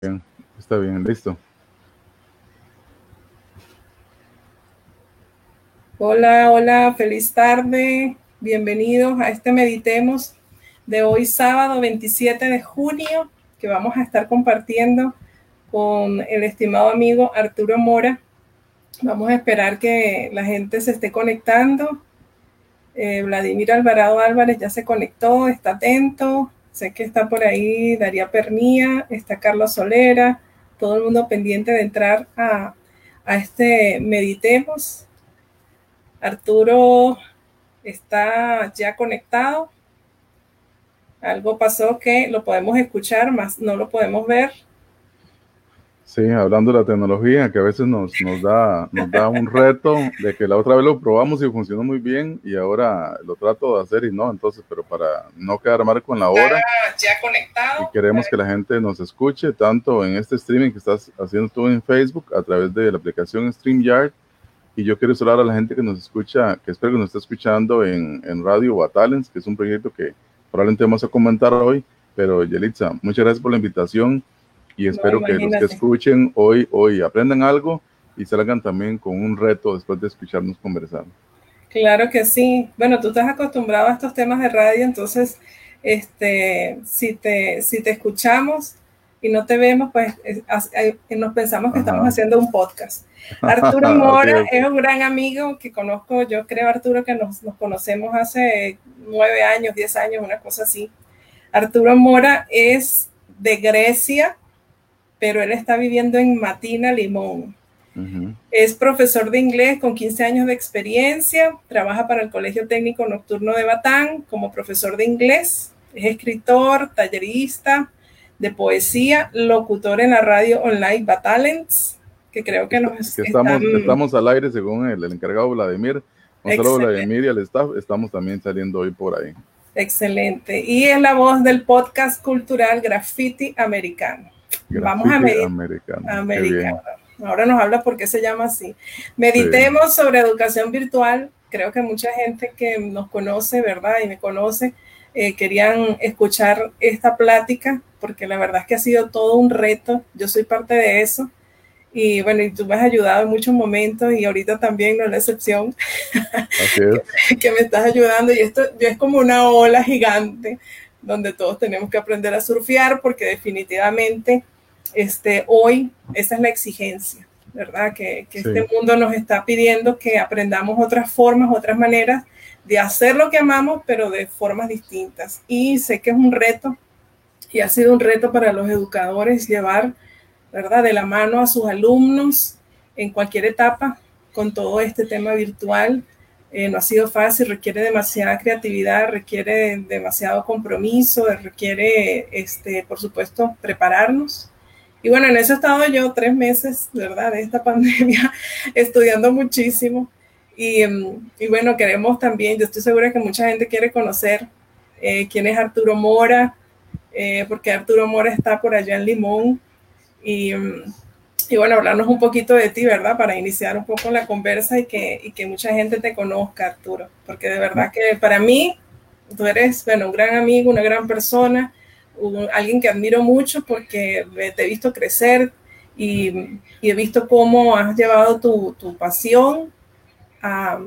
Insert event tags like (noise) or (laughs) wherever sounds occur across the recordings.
Bien, está bien, listo. Hola, hola, feliz tarde. Bienvenidos a este Meditemos de hoy sábado 27 de junio que vamos a estar compartiendo con el estimado amigo Arturo Mora. Vamos a esperar que la gente se esté conectando. Eh, Vladimir Alvarado Álvarez ya se conectó, está atento. Sé que está por ahí Daría Pernía, está Carlos Solera, todo el mundo pendiente de entrar a, a este Meditemos. Arturo está ya conectado. Algo pasó que lo podemos escuchar, más no lo podemos ver. Sí, hablando de la tecnología, que a veces nos, nos, da, nos da un reto de que la otra vez lo probamos y funcionó muy bien y ahora lo trato de hacer y no, entonces, pero para no quedar mal con la hora. Ya, conectado. Y queremos que la gente nos escuche tanto en este streaming que estás haciendo tú en Facebook a través de la aplicación StreamYard. Y yo quiero saludar a la gente que nos escucha, que espero que nos esté escuchando en, en Radio Batalens, que es un proyecto que probablemente vamos a comentar hoy. Pero Yelitza, muchas gracias por la invitación y espero que los que escuchen hoy, hoy aprendan algo y salgan también con un reto después de escucharnos conversar. Claro que sí. Bueno, tú estás acostumbrado a estos temas de radio, entonces, este, si te, si te escuchamos y no te vemos, pues nos pensamos que estamos haciendo un podcast. Arturo (laughs) Mora es un gran amigo que conozco, yo creo, Arturo, que nos, nos conocemos hace nueve años, diez años, una cosa así. Arturo Mora es de Grecia, pero él está viviendo en Matina, Limón. Es profesor de inglés con 15 años de experiencia, trabaja para el Colegio Técnico Nocturno de Batán como profesor de inglés, es escritor, tallerista de poesía, locutor en la radio online Batalents, que creo que nos estamos, estamos al aire según el, encargado Vladimir. Saludo Vladimir y al staff, estamos también saliendo hoy por ahí. Excelente. Y es la voz del podcast cultural Graffiti Americano. Vamos a. Americano. Ahora nos habla por qué se llama así. Meditemos sobre educación virtual. Creo que mucha gente que nos conoce, ¿verdad? Y me conoce, eh, querían escuchar esta plática, porque la verdad es que ha sido todo un reto. Yo soy parte de eso. Y bueno, y tú me has ayudado en muchos momentos y ahorita también no es la excepción. Así es. (laughs) que me estás ayudando y esto es como una ola gigante donde todos tenemos que aprender a surfear porque definitivamente este, hoy esa es la exigencia, ¿verdad? Que, este mundo nos está pidiendo que aprendamos otras formas, otras maneras de hacer lo que amamos, pero de formas distintas. Y sé que es un reto y ha sido un reto para los educadores llevar, ¿verdad?, de la mano a sus alumnos en cualquier etapa con todo este tema virtual eh, no ha sido fácil, requiere demasiada creatividad, requiere demasiado compromiso, requiere, este, por supuesto, prepararnos. Y bueno, en eso he estado yo tres meses, ¿verdad?, de esta (laughs) pandemia, estudiando muchísimo. Y, mm, y, bueno, queremos también, yo estoy segura que mucha gente quiere conocer eh, quién es Arturo Mora, eh, porque Arturo Mora está por allá en Limón. Y, mm, y bueno, hablarnos un poquito de ti, ¿verdad? Para iniciar un poco la conversa y que, y que mucha gente te conozca, Arturo, porque de verdad que para mí tú eres, bueno, un gran amigo, una gran persona, alguien que admiro mucho porque te he visto crecer y, he visto cómo has llevado tu, tu pasión a,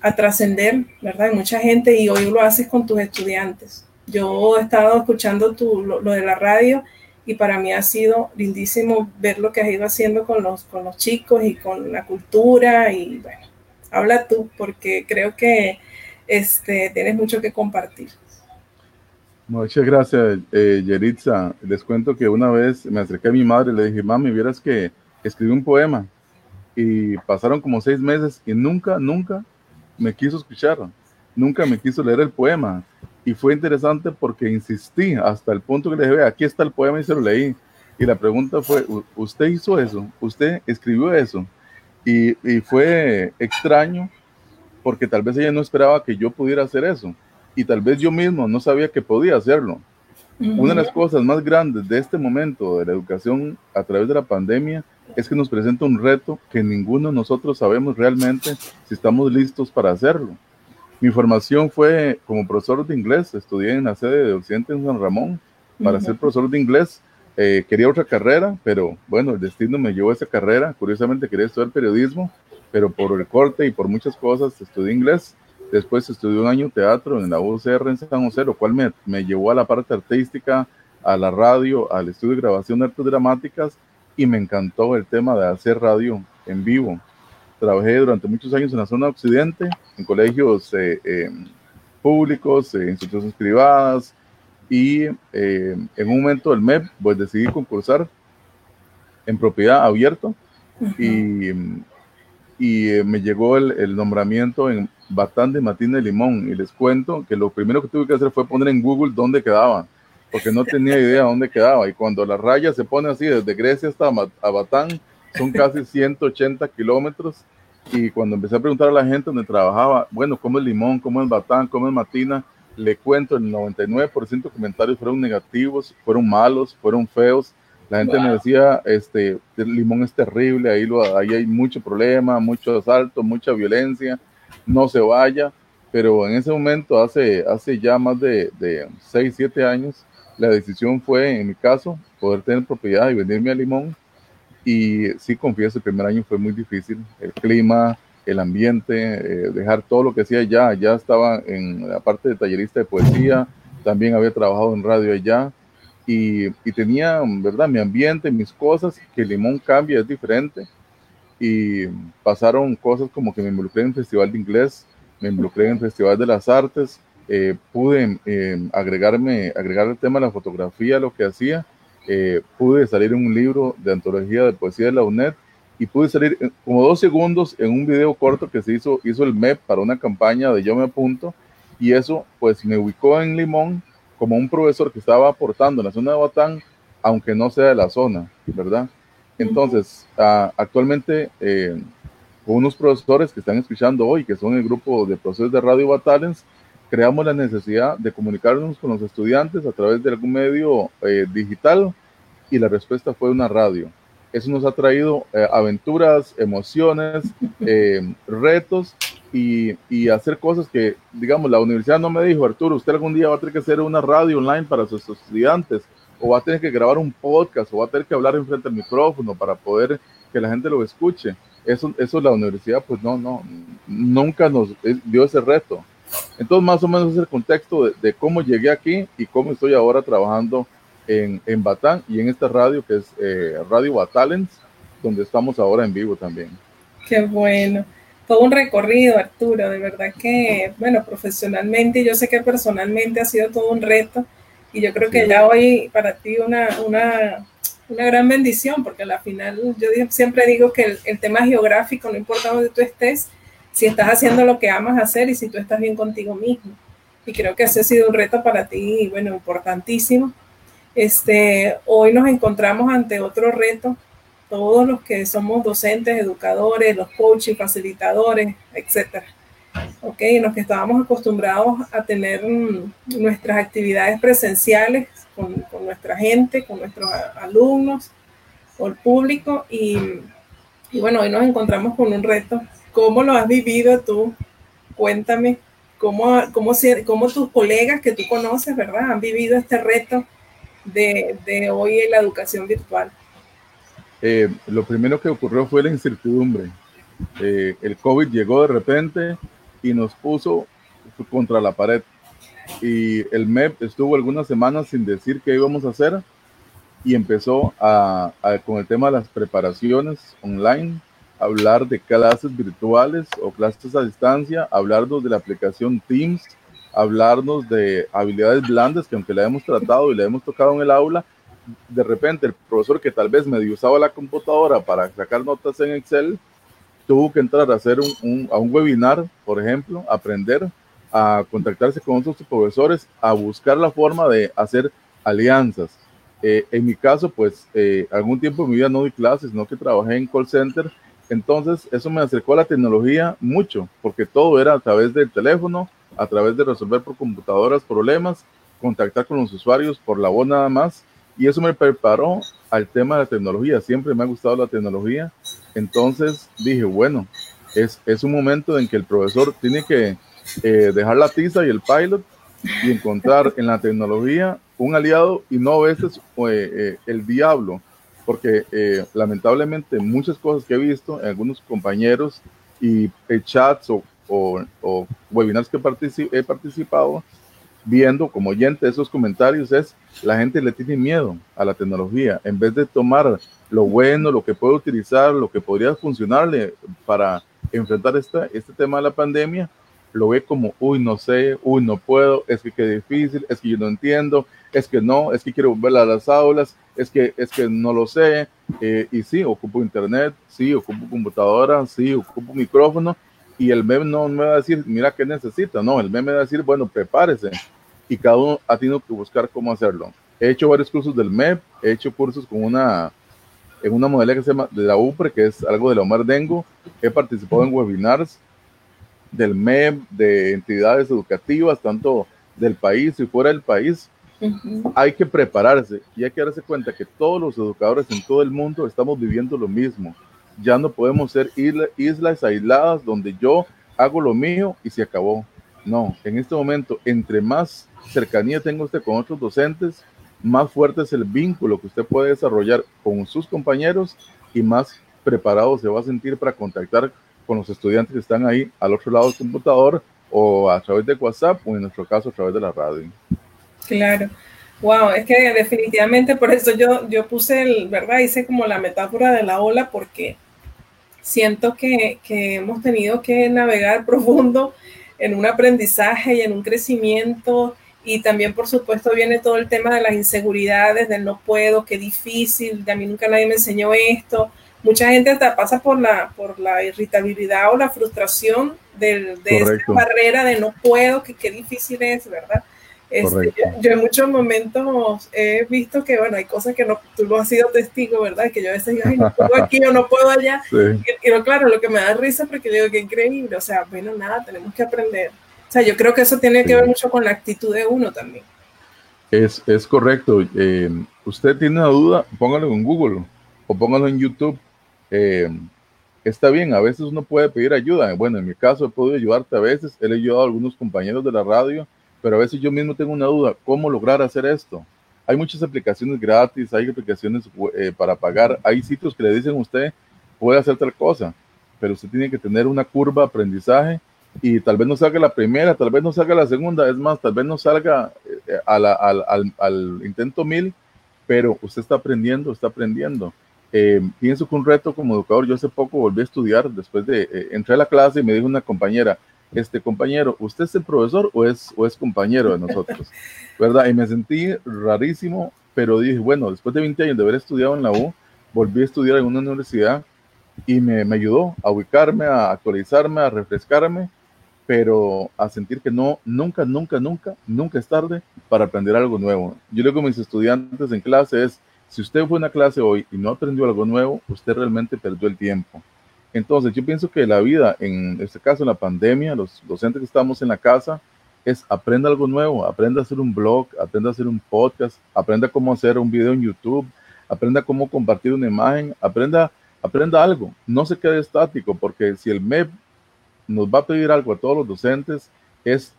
a trascender, ¿verdad? Hay mucha gente y hoy lo haces con tus estudiantes. Yo he estado escuchando tu, lo, lo de la radio y para mí ha sido lindísimo ver lo que has ido haciendo con los, con los chicos y con la cultura y bueno, habla tú porque creo que este, tienes mucho que compartir. Muchas gracias, eh, Yeritza. Les cuento que una vez me acerqué a mi madre y le dije, mami, vieras que escribí un poema y pasaron como seis meses y nunca, nunca me quiso escuchar, nunca me quiso leer el poema y fue interesante porque insistí hasta el punto que le dije, aquí está el poema y se lo leí. Y la pregunta fue, ¿usted hizo eso? ¿Usted escribió eso? Y, y, fue extraño porque tal vez ella no esperaba que yo pudiera hacer eso. Y tal vez yo mismo no sabía que podía hacerlo. Una de las cosas más grandes de este momento de la educación a través de la pandemia es que nos presenta un reto que ninguno de nosotros sabemos realmente si estamos listos para hacerlo. Mi formación fue como profesor de inglés, estudié en la sede de Occidente en San Ramón para ser profesor de inglés, eh, quería otra carrera, pero bueno, el destino me llevó a esa carrera. Curiosamente quería estudiar periodismo, pero por el corte y por muchas cosas estudié inglés. Después estudié un año teatro en la UCR en San José, lo cual me, me llevó a la parte artística, a la radio, al estudio de grabación de artes dramáticas y me encantó el tema de hacer radio en vivo. Trabajé durante muchos años en la zona occidente, en colegios eh, eh, públicos, eh, instituciones privadas, y eh, en un momento del MEP, pues decidí concursar en propiedad abierto y, y eh, me llegó el, el, nombramiento en Batán de Matín de Limón y les cuento que lo primero que tuve que hacer fue poner en Google dónde quedaba, porque no tenía idea dónde quedaba y cuando la raya se pone así desde Grecia hasta a Batán son casi 180 kilómetros y cuando empecé a preguntar a la gente donde trabajaba, bueno, ¿cómo es Limón? ¿Cómo es Batán? ¿Cómo es Matina? le cuento, el 99% de comentarios fueron negativos, fueron malos, fueron feos. La gente me decía, este, el limón es terrible, ahí, lo, ahí hay mucho problema, mucho asalto, mucha violencia, no se vaya. Pero en ese momento, hace, hace ya más de, de 6, 7 años, la decisión fue, en mi caso, poder tener propiedad y venderme a limón. Y sí, confieso, el primer año fue muy difícil. El clima, el ambiente, eh, dejar todo lo que hacía allá. Ya estaba en la parte de tallerista de poesía, también había trabajado en radio allá y, y, tenía, ¿verdad? Mi ambiente, mis cosas, que Limón cambia, es diferente. Y pasaron cosas como que me involucré en el Festival de Inglés, me involucré en el Festival de las Artes, eh, pude eh, agregarme, agregar el tema de la fotografía lo que hacía, pude salir en un libro de antología de poesía de la UNED y pude salir como dos segundos en un video corto que se hizo, hizo el MEP para una campaña de Yo me apunto y eso pues me ubicó en Limón como un profesor que estaba aportando en la zona de Batán, aunque no sea de la zona, ¿verdad? Entonces, actualmente eh, unos profesores que están escuchando hoy, que son el grupo de profesores de Radio Batalens, creamos la necesidad de comunicarnos con los estudiantes a través de algún medio eh, digital y la respuesta fue una radio eso nos ha traído eh, aventuras, emociones, (laughs) eh, retos y, y, hacer cosas que, digamos, la universidad no me dijo, Arturo, usted algún día va a tener que hacer una radio online para sus estudiantes, o va a tener que grabar un podcast, o va a tener que hablar en frente al micrófono para poder que la gente lo escuche. Eso, eso la universidad, pues no, no, nunca nos dio ese reto. Entonces, más o menos es el contexto de, de cómo llegué aquí y cómo estoy ahora trabajando en, en Batán y en esta radio que es eh, Radio Batalens, donde estamos ahora en vivo también. Qué bueno. Todo un recorrido, Arturo, de verdad que, bueno, profesionalmente, yo sé que personalmente ha sido todo un reto y yo creo que ya hoy para ti una, una, una gran bendición, porque al final yo siempre digo que el, el, tema geográfico, no importa dónde tú estés, si estás haciendo lo que amas hacer y si tú estás bien contigo mismo. Y creo que ese ha sido un reto para ti, bueno, importantísimo. Este, hoy nos encontramos ante otro reto, todos los que somos docentes, educadores, los coaches, facilitadores, etcétera. Ok, los que estábamos acostumbrados a tener mm, nuestras actividades presenciales con, con, nuestra gente, con nuestros alumnos, con el público, y, y bueno, hoy nos encontramos con un reto. ¿Cómo lo has vivido tú? Cuéntame, ¿cómo, cómo, cómo tus colegas que tú conoces, ¿verdad? Han vivido este reto de, de hoy en la educación virtual? Eh, lo primero que ocurrió fue la incertidumbre. Eh, el COVID llegó de repente y nos puso contra la pared. Y el MEP estuvo algunas semanas sin decir qué íbamos a hacer y empezó a, a, con el tema de las preparaciones online, hablar de clases virtuales o clases a distancia, hablarnos de la aplicación Teams, hablarnos de habilidades blandas que aunque la hemos tratado y la hemos tocado en el aula, de repente el profesor que tal vez medio usaba la computadora para sacar notas en Excel, tuvo que entrar a hacer un, a un webinar, por ejemplo, aprender a contactarse con otros profesores, a buscar la forma de hacer alianzas. Eh, en mi caso, pues, eh, algún tiempo en mi vida no di clases, sino que trabajé en call center. Entonces, eso me acercó a la tecnología mucho, porque todo era a través del teléfono, a través de resolver por computadoras problemas, contactar con los usuarios por la voz nada más. Y eso me preparó al tema de la tecnología. Siempre me ha gustado la tecnología. Entonces dije, bueno, es, es un momento en que el profesor tiene que eh, dejar la tiza y el pilot y encontrar en la tecnología un aliado y no a veces el diablo, porque lamentablemente muchas cosas que he visto en algunos compañeros y chats o, o, webinars que he participado, viendo como oyente esos comentarios es la gente le tiene miedo a la tecnología. En vez de tomar lo bueno, lo que puede utilizar, lo que podría funcionarle para enfrentar esta, este tema de la pandemia, lo ve como, uy, no sé, uy, no puedo, es que qué difícil, es que yo no entiendo, es que no, es que quiero volver a las aulas, es que, es que no lo sé, eh, y sí, ocupo internet, sí, ocupo computadora, sí, ocupo micrófono, y el meme no me va a decir, mira qué necesita, no, el meme va a decir, bueno, prepárese, y cada uno ha tenido que buscar cómo hacerlo. He hecho varios cursos del MEP, he hecho cursos con una, en una modalidad que se llama de la UPRE, que es algo de la Omar Dengo, he participado en webinars del MEP, de entidades educativas, tanto del país y fuera del país. Hay que prepararse y hay que darse cuenta que todos los educadores en todo el mundo estamos viviendo lo mismo. Ya no podemos ser islas aisladas donde yo hago lo mío y se acabó. No, en este momento, entre más cercanía tenga usted con otros docentes, más fuerte es el vínculo que usted puede desarrollar con sus compañeros y más preparado se va a sentir para contactar con los estudiantes que están ahí al otro lado del computador o a través de WhatsApp o en nuestro caso a través de la radio. Claro. Wow, es que definitivamente por eso yo, yo puse, el, ¿verdad? Hice como la metáfora de la ola porque siento que, que hemos tenido que navegar (laughs) profundo en un aprendizaje y en un crecimiento y también por supuesto viene todo el tema de las inseguridades, del no puedo, qué difícil, de a mí nunca nadie me enseñó esto. Mucha gente hasta pasa por la, por la irritabilidad o la frustración de, de esta barrera de no puedo, que qué difícil es, ¿verdad? Este, yo, en muchos momentos he visto que, bueno, hay cosas que no, tú no has sido testigo, ¿verdad? Que yo a veces digo, ay, no puedo aquí o no puedo allá. (laughs) Y, claro, lo que me da risa porque digo, qué increíble, o sea, bueno, nada, tenemos que aprender. O sea, yo creo que eso tiene que ver mucho con la actitud de uno también. Es, es correcto. Eh, usted tiene una duda, póngalo en Google o póngalo en YouTube. Eh, está bien, a veces uno puede pedir ayuda. Bueno, en mi caso he podido ayudarte a veces. He ayudado a algunos compañeros de la radio pero a veces yo mismo tengo una duda, ¿cómo lograr hacer esto? Hay muchas aplicaciones gratis, hay aplicaciones eh, para pagar, hay sitios que le dicen a usted, puede hacer tal cosa, pero usted tiene que tener una curva de aprendizaje y tal vez no salga la primera, tal vez no salga la segunda, es más, tal vez no salga eh, al, al, intento mil, pero usted está aprendiendo, está aprendiendo. Eh, pienso que un reto como educador, yo hace poco volví a estudiar, después de, eh, entré a la clase y me dijo una compañera, este compañero, ¿usted es el profesor o es, o es compañero de nosotros? (laughs) ¿Verdad? Y me sentí rarísimo, pero dije, bueno, después de 20 años de haber estudiado en la U, volví a estudiar en una universidad y me, me ayudó a ubicarme, a actualizarme, a refrescarme, pero a sentir que no, nunca, nunca, nunca, nunca es tarde para aprender algo nuevo. Yo le digo a mis estudiantes en clase es, si usted fue a una clase hoy y no aprendió algo nuevo, usted realmente perdió el tiempo. Entonces, yo pienso que la vida, en este caso, en la pandemia, los docentes que estamos en la casa, es aprenda algo nuevo, aprenda a hacer un blog, aprenda a hacer un podcast, aprenda cómo hacer un video en YouTube, aprenda cómo compartir una imagen, aprenda, aprenda algo, no se quede estático, porque si el MEP nos va a pedir algo a todos los docentes, es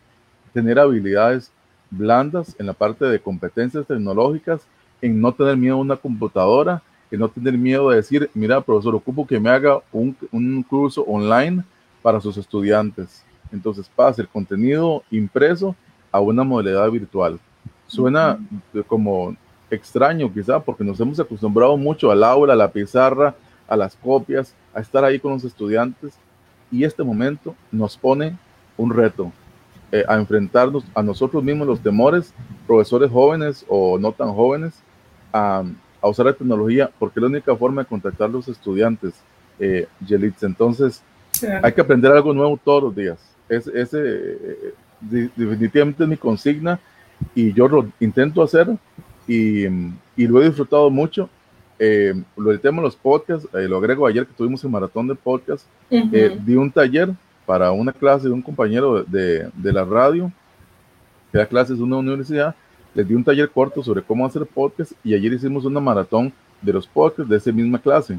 tener habilidades blandas en la parte de competencias tecnológicas, en no tener miedo a una computadora, no tener miedo de decir, mira, profesor, ocupo que me haga un, un curso online para sus estudiantes. Entonces pasa el contenido impreso a una modalidad virtual. Suena como extraño quizá porque nos hemos acostumbrado mucho al aula, a la pizarra, a las copias, a estar ahí con los estudiantes y este momento nos pone un reto eh, a enfrentarnos a nosotros mismos los temores, profesores jóvenes o no tan jóvenes, a, a usar la tecnología porque es la única forma de contactar a los estudiantes, eh, Entonces, hay que aprender algo nuevo todos los días. Es, ese eh, definitivamente es mi consigna y yo lo intento hacer y, y lo he disfrutado mucho. Eh, lo del tema de los podcasts, eh, lo agrego ayer que tuvimos el maratón de podcast, eh, di un taller para una clase de un compañero de, de la radio, que da clases de una universidad, les di un taller corto sobre cómo hacer podcast y ayer hicimos una maratón de los podcasts de esa misma clase.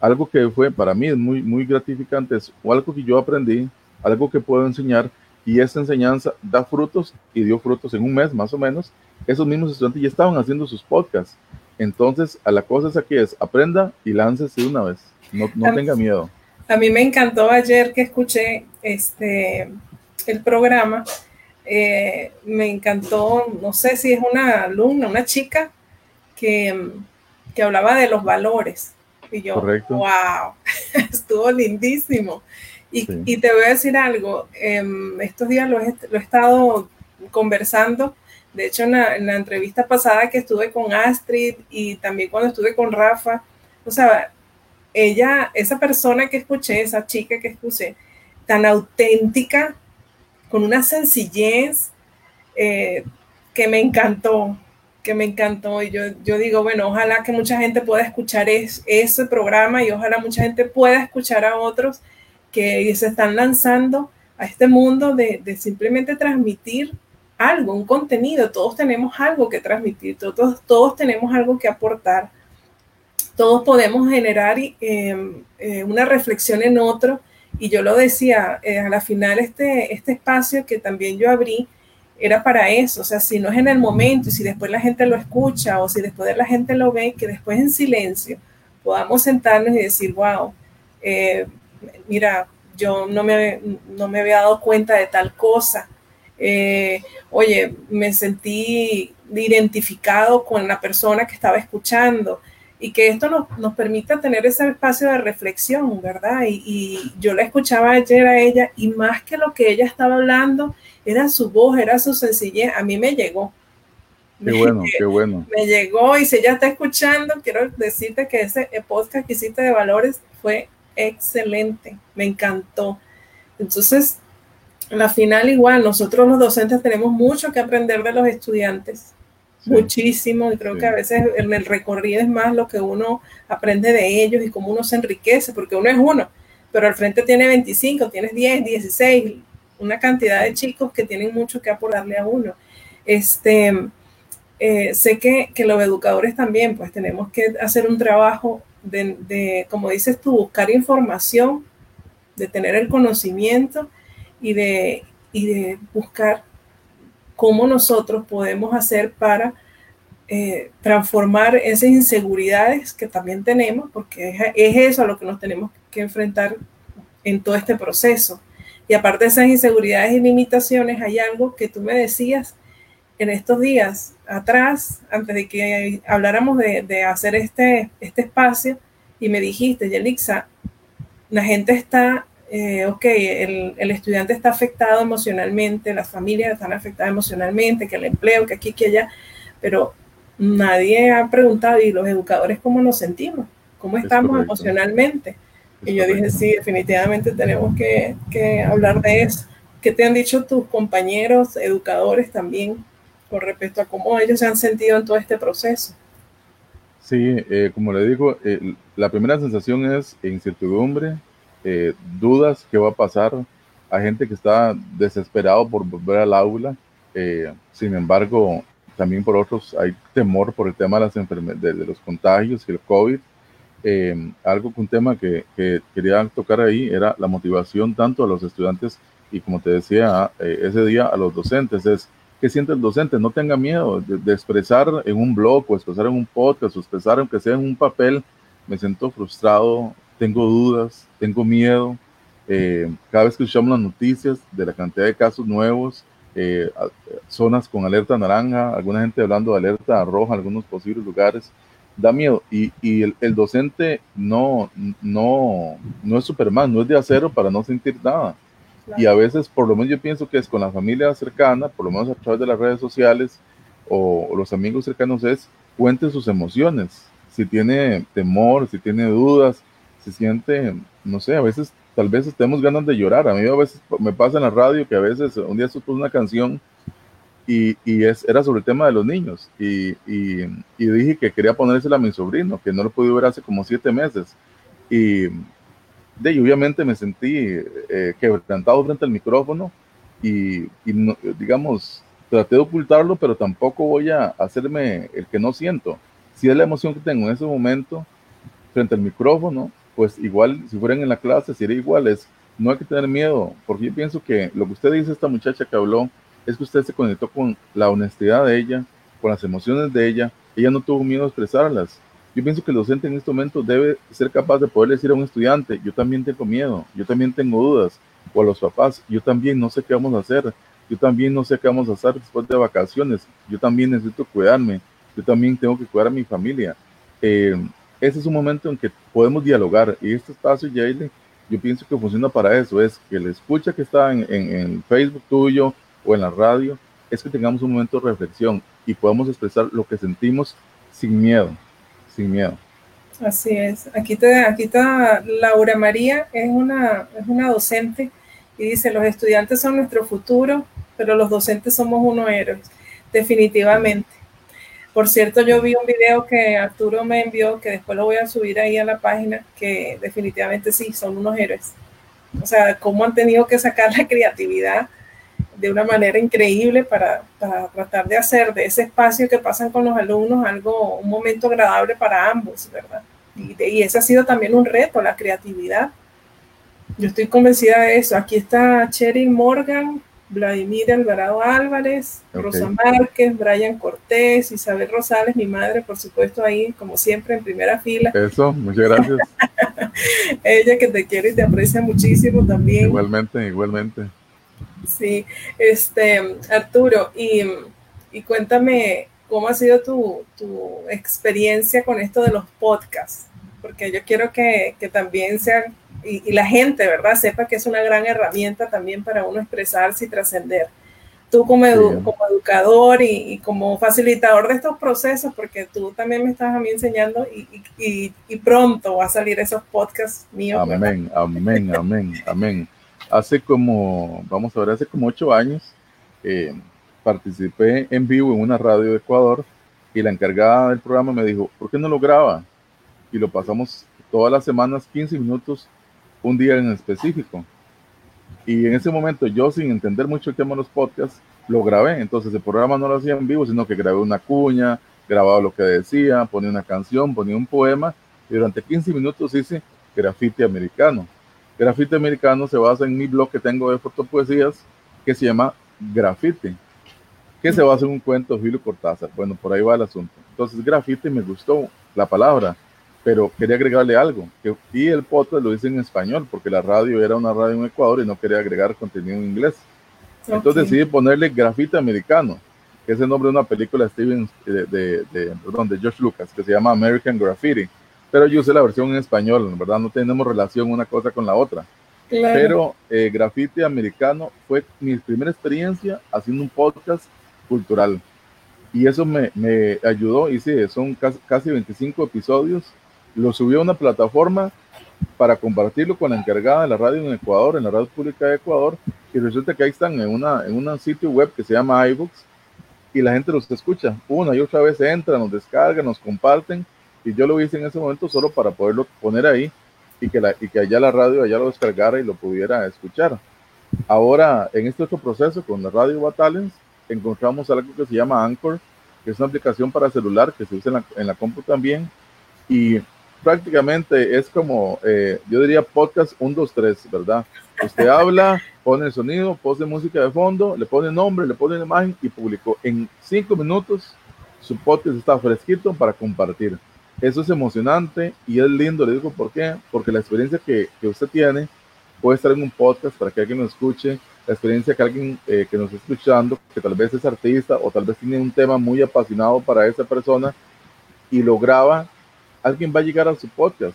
Algo que fue para mí muy, muy gratificante, es algo que yo aprendí, algo que puedo enseñar y esta enseñanza da frutos y dio frutos en un mes más o menos. Esos mismos estudiantes ya estaban haciendo sus podcasts. Entonces, a la cosa es aquí es, aprenda y láncese de una vez. No, no tenga miedo. A mí me encantó ayer que escuché este, el programa. Eh, me encantó, no sé si es una alumna, una chica que, que hablaba de los valores. Y yo, wow, (laughs) estuvo lindísimo. Y, te voy a decir algo, em, estos días lo he, estado conversando, de hecho en la, entrevista pasada que estuve con Astrid y también cuando estuve con Rafa, o sea, ella, esa persona que escuché, esa chica que escuché, tan auténtica, con una sencillez eh, que me encantó, que me encantó. Y yo, yo digo, bueno, ojalá que mucha gente pueda escuchar ese programa y ojalá mucha gente pueda escuchar a otros que se están lanzando a este mundo de, simplemente transmitir algo, un contenido. Todos tenemos algo que transmitir, todos, todos tenemos algo que aportar. Todos podemos generar em, eh, una reflexión en otro. Y yo lo decía, eh, a la final este, este espacio que también yo abrí era para eso. O sea, si no es en el momento y si después la gente lo escucha o si después la gente lo ve, que después en silencio podamos sentarnos y decir, wow, eh, mira, yo no me, no me había dado cuenta de tal cosa. Eh, oye, me sentí identificado con la persona que estaba escuchando y que esto nos, nos permita tener ese espacio de reflexión, ¿verdad? Y, yo la escuchaba ayer a ella y más que lo que ella estaba hablando, era su voz, era su sencillez, a mí me llegó. Qué bueno, qué bueno. (laughs) Me llegó y si ella está escuchando, quiero decirte que ese podcast que hiciste de valores fue excelente, me encantó. Entonces, la final igual, nosotros los docentes tenemos mucho que aprender de los estudiantes, muchísimo, y creo que a veces en el recorrido es más lo que uno aprende de ellos y cómo uno se enriquece, porque uno es uno, pero al frente tiene 25, tienes 10, 16, una cantidad de chicos que tienen mucho que aportarle a uno. Este, eh, sé que, que los educadores también, pues tenemos que hacer un trabajo de, como dices tú, buscar información, de tener el conocimiento y de, de buscar cómo nosotros podemos hacer para eh, transformar esas inseguridades que también tenemos, porque es, es, eso a lo que nos tenemos que enfrentar en todo este proceso. Y aparte de esas inseguridades y limitaciones, hay algo que tú me decías en estos días atrás, antes de que habláramos de, hacer este, este espacio, y me dijiste, Yelixa, la gente está, eh, ok, el, el, estudiante está afectado emocionalmente, las familias están afectadas emocionalmente, que el empleo, que aquí, que allá, pero nadie ha preguntado, ¿y los educadores cómo nos sentimos? ¿Cómo estamos emocionalmente? y yo dije, sí, definitivamente tenemos que, que hablar de eso. ¿Qué te han dicho tus compañeros educadores también con respecto a cómo ellos se han sentido en todo este proceso. Sí, eh, como le digo, eh, la primera sensación es incertidumbre, eh, dudas, qué va a pasar. Hay gente que está desesperado por volver al aula. sin embargo, también por otros hay temor por el tema de, los contagios y el COVID. algo que un tema que, que, quería tocar ahí era la motivación tanto a los estudiantes y como te decía ese día a los docentes es ¿Qué siente el docente? No tenga miedo de, expresar en un blog o expresar en un podcast o expresar aunque sea en un papel. Me siento frustrado, tengo dudas, tengo miedo. Eh, cada vez que escuchamos las noticias de la cantidad de casos nuevos, eh, zonas con alerta naranja, alguna gente hablando de alerta roja algunos posibles lugares, da miedo. Y, y el, el, docente no, no, no es Superman, no es de acero para no sentir nada. Y a veces, por lo menos yo pienso que es con la familia cercana, por lo menos a través de las redes sociales o, los amigos cercanos, es cuente sus emociones. Si tiene temor, si tiene dudas, si siente, no sé, a veces tal vez estemos ganas de llorar. A mí a veces me pasa en la radio que a veces un día supo una canción y, y es, era sobre el tema de los niños y, y, y, dije que quería ponérsela a mi sobrino, que no lo pude ver hace como siete meses. Y, de obviamente me sentí eh, quebrantado frente al micrófono y, digamos, traté de ocultarlo, pero tampoco voy a hacerme el que no siento. Si es la emoción que tengo en ese momento frente al micrófono, pues igual, si fueran en la clase, sería igual, es no hay que tener miedo, porque yo pienso que lo que usted dice, esta muchacha que habló, es que usted se conectó con la honestidad de ella, con las emociones de ella, ella no tuvo miedo a expresarlas. Yo pienso que el docente en este momento debe ser capaz de poder decir a un estudiante, yo también tengo miedo, yo también tengo dudas, o a los papás, yo también no sé qué vamos a hacer, yo también no sé qué vamos a hacer después de vacaciones, yo también necesito cuidarme, yo también tengo que cuidar a mi familia. Eh, ese es un momento en que podemos dialogar y este espacio, Yaile, yo pienso que funciona para eso, es que la escucha que está en, en, Facebook tuyo o en la radio, es que tengamos un momento de reflexión y podamos expresar lo que sentimos sin miedo, sin miedo. Así es. Aquí, te, aquí está Laura María, es una, es una docente y dice, los estudiantes son nuestro futuro, pero los docentes somos unos héroes, definitivamente. Por cierto, yo vi un video que Arturo me envió, que después lo voy a subir ahí a la página, que definitivamente sí, son unos héroes. O sea, cómo han tenido que sacar la creatividad de una manera increíble para, tratar de hacer de ese espacio que pasan con los alumnos algo, un momento agradable para ambos, ¿verdad? Y, y ese ha sido también un reto, la creatividad. Yo estoy convencida de eso. Aquí está Cheryl Morgan, Vladimir Alvarado Álvarez, Rosa Márquez, Brian Cortés, Isabel Rosales, mi madre, por supuesto, ahí, como siempre, en primera fila. Eso, muchas gracias. (laughs) Ella que te quiere y te aprecia muchísimo también. Igualmente, igualmente. Sí, este, Arturo, y, y cuéntame cómo ha sido tu, tu, experiencia con esto de los podcasts, porque yo quiero que, que también sean y, la gente, ¿verdad? Sepa que es una gran herramienta también para uno expresarse y trascender. Tú como, como educador y, como facilitador de estos procesos, porque tú también me estás a mí enseñando y, y pronto va a salir esos podcasts míos. Amén, amén, amén, amén. Hace como, vamos a ver, hace como ocho años eh, participé en vivo en una radio de Ecuador y la encargada del programa me dijo, ¿por qué no lo graba? Y lo pasamos todas las semanas 15 minutos un día en específico. Y en ese momento yo, sin entender mucho el tema de los podcasts, lo grabé. Entonces el programa no lo hacía en vivo, sino que grabé una cuña, grababa lo que decía, ponía una canción, ponía un poema. Y durante 15 minutos hice grafiti americano. Grafiti americano se basa en mi blog que tengo de fotopoesías que se llama Grafiti, que se basa en un cuento de Julio Cortázar. Bueno, por ahí va el asunto. Entonces, grafiti me gustó la palabra pero quería agregarle algo. Que, y el podcast lo hice en español, porque la radio era una radio en Ecuador y no quería agregar contenido en inglés. Entonces decidí ponerle Grafita Americano, que es el nombre de una película de Steven, de, de, de, perdón, de George Lucas, que se llama American Graffiti. Pero yo usé la versión en español, en verdad no tenemos relación una cosa con la otra. Pero eh, Graffiti Americano fue mi primera experiencia haciendo un podcast cultural. Y eso me, me ayudó, sí, son casi, casi 25 episodios lo subió a una plataforma para compartirlo con la encargada de la radio en Ecuador, en la radio pública de Ecuador, y resulta que ahí están en, una, en un sitio web que se llama iBooks y la gente los escucha. Una y otra vez entran, nos descargan, nos comparten, y yo lo hice en ese momento solo para poderlo poner ahí y que, la, y que allá la radio allá lo descargara y lo pudiera escuchar. Ahora, en este otro proceso con la radio Batalens, encontramos algo que se llama Anchor, que es una aplicación para celular que se usa en la, en la compu también, y prácticamente es como, eh, yo diría podcast 1, 2, 3, ¿verdad? Usted habla, pone el sonido, pone música de fondo, le pone nombre, le pone imagen y publicó. En cinco minutos su podcast está fresquito para compartir. Eso es emocionante y es lindo, le digo por qué, porque la experiencia que, que usted tiene puede estar en un podcast para que alguien lo escuche, la experiencia que alguien eh, que nos está escuchando, que tal vez es artista o tal vez tiene un tema muy apasionado para esa persona y lo graba alguien va a llegar a su podcast.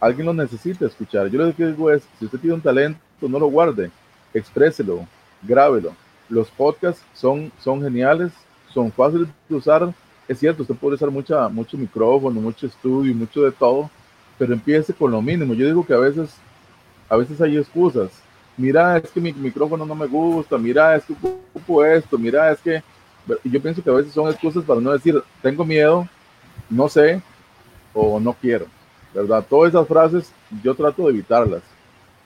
Alguien lo necesita escuchar. Yo lo que digo es, si usted tiene un talento, no lo guarde, expréselo, grábelo. Los podcasts son, son geniales, son fáciles de usar. Es cierto, usted puede usar mucha, mucho micrófono, mucho estudio, mucho de todo, pero empiece con lo mínimo. Yo digo que a veces, a veces hay excusas. Mira, es que mi micrófono no me gusta, mira, es que ocupo esto, mira, es que... Yo pienso que a veces son excusas para no decir, tengo miedo, no sé, o no quiero, ¿verdad? Todas esas frases yo trato de evitarlas,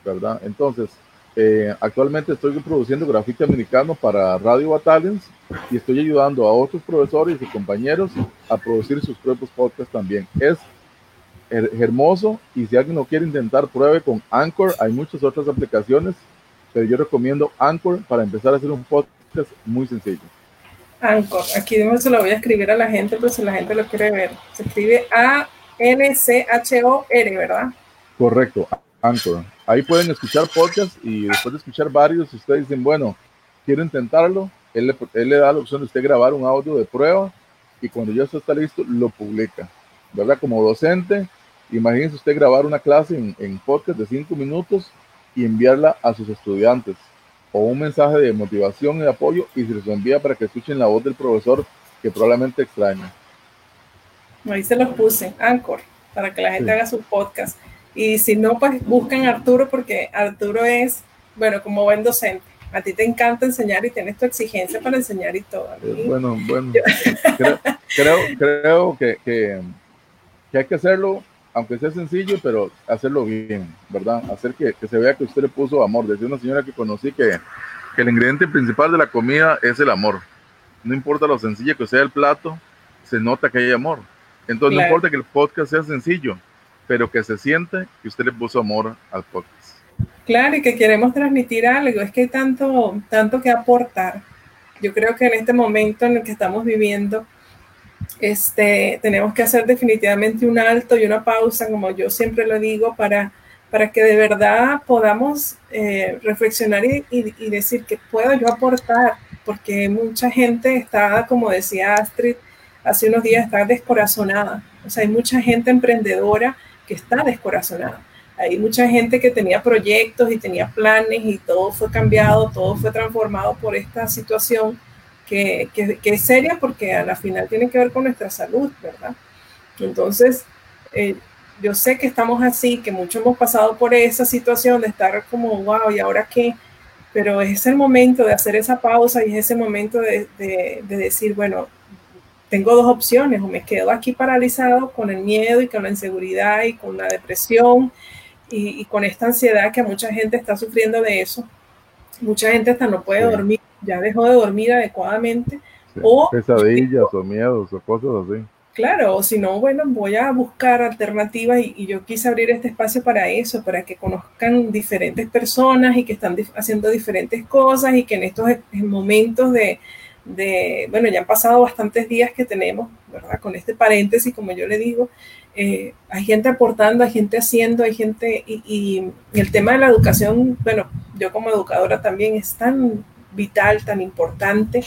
¿verdad? Entonces, eh, actualmente estoy produciendo grafiti americano para Radio Battalions y estoy ayudando a otros profesores y compañeros a producir sus propios podcasts también. Es hermoso y si alguien lo quiere intentar, pruebe con Anchor. Hay muchas otras aplicaciones, pero yo recomiendo Anchor para empezar a hacer un podcast muy sencillo. Anchor, aquí se lo voy a escribir a la gente, pues si la gente lo quiere ver. Se escribe A-N-C-H-O-R, ¿verdad? Correcto, Anchor. Ahí pueden escuchar podcast y después de escuchar varios, ustedes dicen, bueno, quiero intentarlo, él le, da la opción de usted grabar un audio de prueba y cuando ya está listo, lo publica. ¿Verdad? Como docente, imagínese usted grabar una clase en, en podcast de cinco minutos y enviarla a sus estudiantes o un mensaje de motivación y apoyo y se los envía para que escuchen la voz del profesor que probablemente extraña. Ahí se los puse, Anchor, para que la gente haga su podcast. Y si no, pues busquen a Arturo porque Arturo es, bueno, como buen docente. A ti te encanta enseñar y tienes tu exigencia para enseñar y todo. Bueno, bueno. creo, creo, que, que, hay que hacerlo, aunque sea sencillo, pero hacerlo bien, ¿verdad? Hacer que, que se vea que usted le puso amor. Decía una señora que conocí que, que el ingrediente principal de la comida es el amor. No importa lo sencillo que sea el plato, se nota que hay amor. Entonces, no importa que el podcast sea sencillo, pero que se siente que usted le puso amor al podcast. Claro, y que queremos transmitir algo, es que hay tanto, tanto que aportar. Yo creo que en este momento en el que estamos viviendo, este, tenemos que hacer definitivamente un alto y una pausa, como yo siempre lo digo, para, para que de verdad podamos eh, reflexionar y, y, decir que puedo yo aportar, porque mucha gente está, como decía Astrid hace unos días, está descorazonada. O sea, hay mucha gente emprendedora que está descorazonada. Hay mucha gente que tenía proyectos y tenía planes y todo fue cambiado, todo fue transformado por esta situación que, que, es seria porque a la final tiene que ver con nuestra salud, ¿verdad? Entonces, eh, yo sé que estamos así, que muchos hemos pasado por esa situación de estar como, wow, ¿y ahora qué? Pero es el momento de hacer esa pausa y es ese momento de, de decir, bueno, tengo dos opciones, o me quedo aquí paralizado con el miedo y con la inseguridad y con la depresión y, con esta ansiedad que mucha gente está sufriendo de eso. Mucha gente hasta no puede dormir, ya dejó de dormir adecuadamente. O, Pesadillas o miedos o cosas así. Claro, o si no, bueno, voy a buscar alternativas y, yo quise abrir este espacio para eso, para que conozcan diferentes personas y que están haciendo diferentes cosas y que en estos momentos de, de, bueno, ya han pasado bastantes días que tenemos, ¿verdad? Con este paréntesis, como yo le digo, eh, hay gente aportando, hay gente haciendo, hay gente, y, el tema de la educación, bueno, yo como educadora también es tan vital, tan importante,